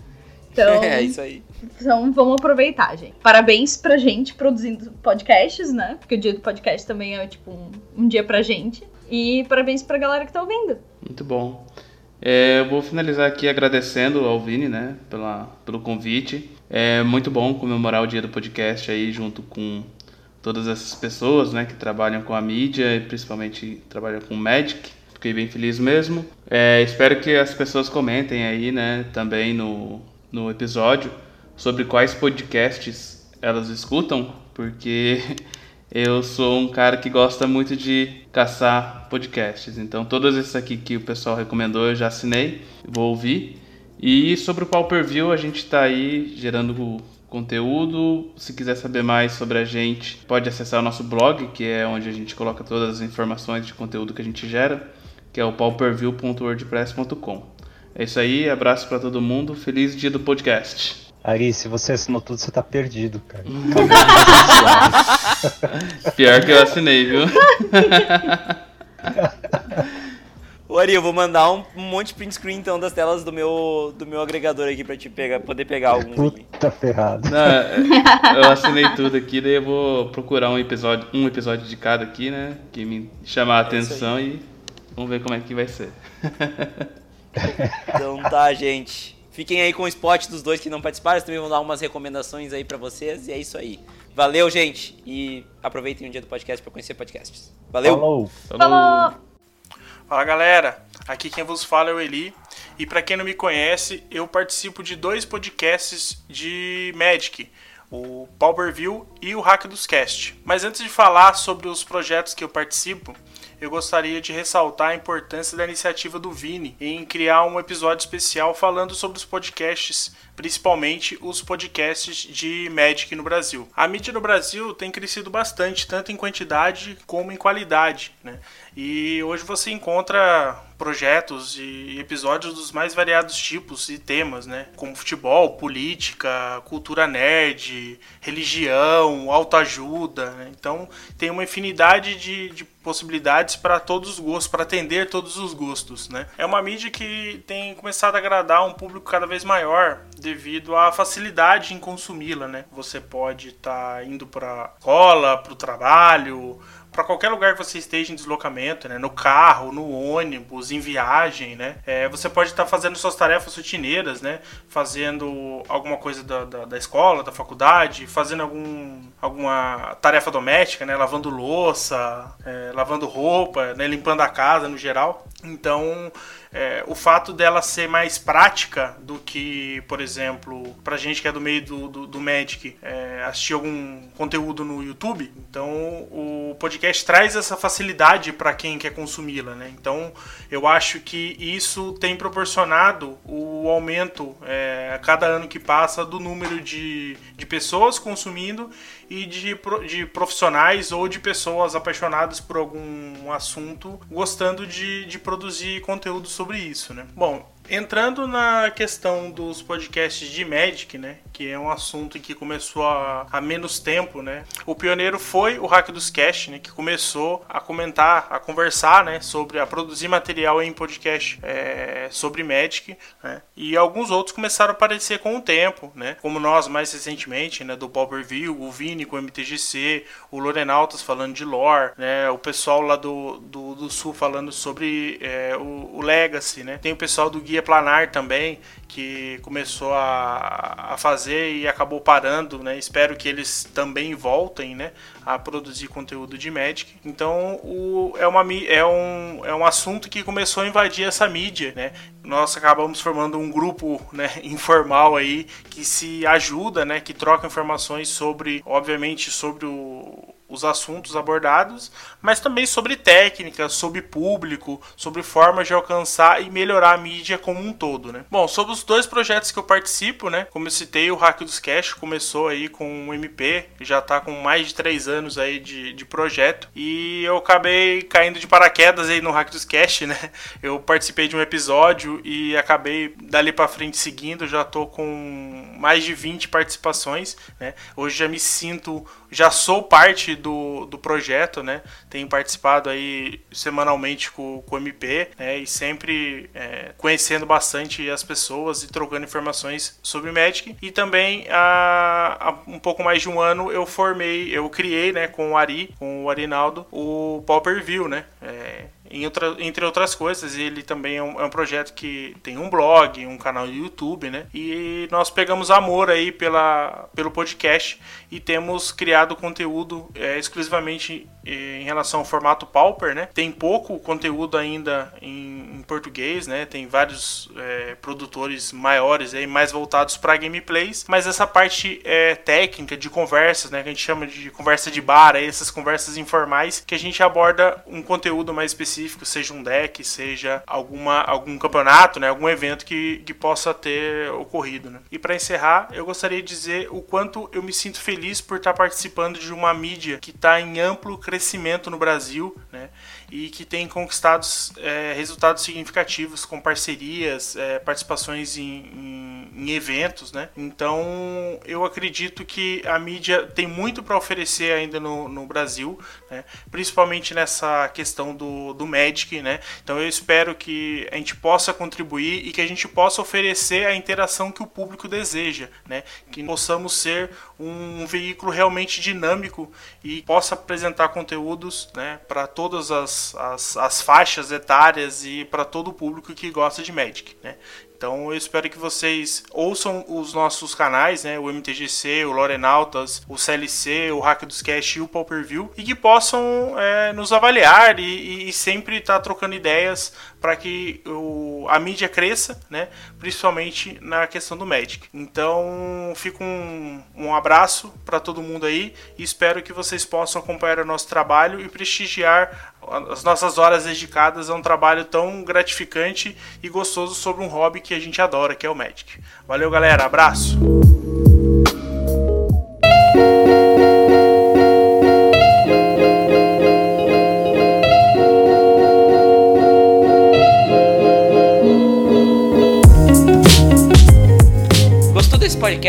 Então, é isso aí. Então vamos aproveitar, gente. Parabéns pra gente produzindo podcasts, né? Porque o dia do podcast também é tipo um, um dia pra gente. E parabéns pra galera que tá ouvindo. Muito bom. É, eu vou finalizar aqui agradecendo ao Vini, né, pela, pelo convite. É muito bom comemorar o dia do podcast aí junto com todas essas pessoas, né, que trabalham com a mídia e principalmente trabalham com Magic. Fiquei bem feliz mesmo. É, espero que as pessoas comentem aí, né, também no, no episódio sobre quais podcasts elas escutam, porque eu sou um cara que gosta muito de caçar podcasts. Então, todos esses aqui que o pessoal recomendou eu já assinei, vou ouvir. E sobre o Pauper View, a gente está aí gerando conteúdo. Se quiser saber mais sobre a gente, pode acessar o nosso blog, que é onde a gente coloca todas as informações de conteúdo que a gente gera, que é o pauperview.wordpress.com. É isso aí, abraço para todo mundo, feliz dia do podcast. Ari, se você assinou tudo, você tá perdido, cara. Pior que eu assinei, viu? Ô Ari, eu vou mandar um, um, monte de print screen então das telas do meu, do meu agregador aqui pra te pegar, poder pegar algum. Puta ferrado. Não, eu assinei tudo aqui, daí eu vou procurar um episódio, um episódio de cada aqui, né? Que me chamar a é atenção e vamos ver como é que vai ser. Então tá, gente. Fiquem aí com o spot dos dois que não participaram, também vão dar umas recomendações aí para vocês e é isso aí. Valeu, gente, e aproveitem o dia do podcast para conhecer podcasts. Valeu. Falou. Falou. Fala, galera. Aqui quem vos fala é o Eli. E para quem não me conhece, eu participo de dois podcasts de Magic. o Pauperview e o Hack dos Cast. Mas antes de falar sobre os projetos que eu participo, eu gostaria de ressaltar a importância da iniciativa do Vini em criar um episódio especial falando sobre os podcasts, principalmente os podcasts de Magic no Brasil. A mídia no Brasil tem crescido bastante, tanto em quantidade como em qualidade, né? E hoje você encontra projetos e episódios dos mais variados tipos e temas, né? Como futebol, política, cultura nerd, religião, autoajuda. Né? Então tem uma infinidade de, de possibilidades para todos os gostos, para atender todos os gostos, né? É uma mídia que tem começado a agradar um público cada vez maior devido à facilidade em consumi-la, né? Você pode estar tá indo para escola, para o trabalho, para qualquer lugar que você esteja em deslocamento, né? No carro, no ônibus, em viagem, né? É, você pode estar fazendo suas tarefas rotineiras, né? Fazendo alguma coisa da, da, da, escola, da faculdade, fazendo algum, alguma tarefa doméstica, né? Lavando louça, é, lavando roupa, né? Limpando a casa no geral. Então, é, o fato dela ser mais prática do que, por exemplo, pra gente que é do meio do, do, do Magic, é, assistir algum conteúdo no YouTube, então o podcast traz essa facilidade para quem quer consumi-la, né? Então eu acho que isso tem proporcionado o aumento é, a cada ano que passa do número de, de pessoas consumindo e de, de profissionais ou de pessoas apaixonadas por algum assunto gostando de, de produzir conteúdo sobre isso, né? Bom, Entrando na questão dos podcasts de Magic, né, que é um assunto que começou há, menos tempo, né, o pioneiro foi o Hack dos Cast, né, que começou a comentar, a conversar, né, sobre a produzir material em podcast é, sobre Magic, né, e alguns outros começaram a aparecer com o tempo, né, como nós mais recentemente, né, do Pauper View, o Vini com o MTGC, o Lorenautas falando de lore, né, o pessoal lá do, do, do Sul falando sobre é, o, o Legacy, né, tem o pessoal do Guia Planar também, que começou a, a fazer e acabou parando, né? Espero que eles também voltem, né? A produzir conteúdo de Magic. Então, o, é, uma, é, um, é um assunto que começou a invadir essa mídia, né? Nós acabamos formando um grupo né, informal aí que se ajuda, né? Que troca informações sobre, obviamente, sobre o, os assuntos abordados, mas também sobre técnica, sobre público, sobre formas de alcançar e melhorar a mídia como um todo, né? Bom, sobre os dois projetos que eu participo, né? Como eu citei, o Hack dos Cash começou aí com um MP, já está com mais de três anos aí de, de projeto, e eu acabei caindo de paraquedas aí no Hack dos Cash, né? Eu participei de um episódio e acabei dali para frente seguindo, já tô com mais de 20 participações, né? Hoje já me sinto, já sou parte do, do projeto, né? Tenho participado aí semanalmente com, com o MP, né? E sempre é, conhecendo bastante as pessoas e trocando informações sobre Magic. E também há, há, um pouco mais de um ano eu formei, eu criei, né? Com o Ari, com o Arinaldo, o Pauper View, né? É, outra, entre outras coisas. Ele também é um, é um, projeto que tem um blog, um canal no YouTube, né? E nós pegamos amor aí pela, pelo podcast e temos criado conteúdo é, exclusivamente é, em relação ao formato Pauper, né? Tem pouco conteúdo ainda em, em português, né? Tem vários é, produtores maiores aí, mais voltados para gameplays, mas essa parte é, técnica de conversas, né? Que a gente chama de conversa de bar, essas conversas informais que a gente aborda um conteúdo mais específico específico, seja um deck, seja alguma, algum campeonato, né, algum evento que, que possa ter ocorrido. Né. E para encerrar, eu gostaria de dizer o quanto eu me sinto feliz por estar participando de uma mídia que está em amplo crescimento no Brasil, né, e que tem conquistado é, resultados significativos com parcerias, é, participações em, em, em, eventos, né? Então eu acredito que a mídia tem muito para oferecer ainda no, no Brasil, né? principalmente nessa questão do, do Magic, né? Então eu espero que a gente possa contribuir e que a gente possa oferecer a interação que o público deseja, né? Que possamos ser um veículo realmente dinâmico e possa apresentar conteúdos, né? Para todas as as, as, faixas etárias e para todo o público que gosta de Magic. Né? Então eu espero que vocês ouçam os nossos canais, né? O MTGC, o Lorenautas, o CLC, o Hack dos Cash e o Pauperview, e que possam é, nos avaliar e, e sempre estar tá trocando ideias para que o, a mídia cresça, né? Principalmente na questão do Magic. Então, fica um, um abraço para todo mundo aí e espero que vocês possam acompanhar o nosso trabalho e prestigiar as nossas horas dedicadas a um trabalho tão gratificante e gostoso sobre um hobby que a gente adora, que é o Magic. Valeu, galera. Abraço.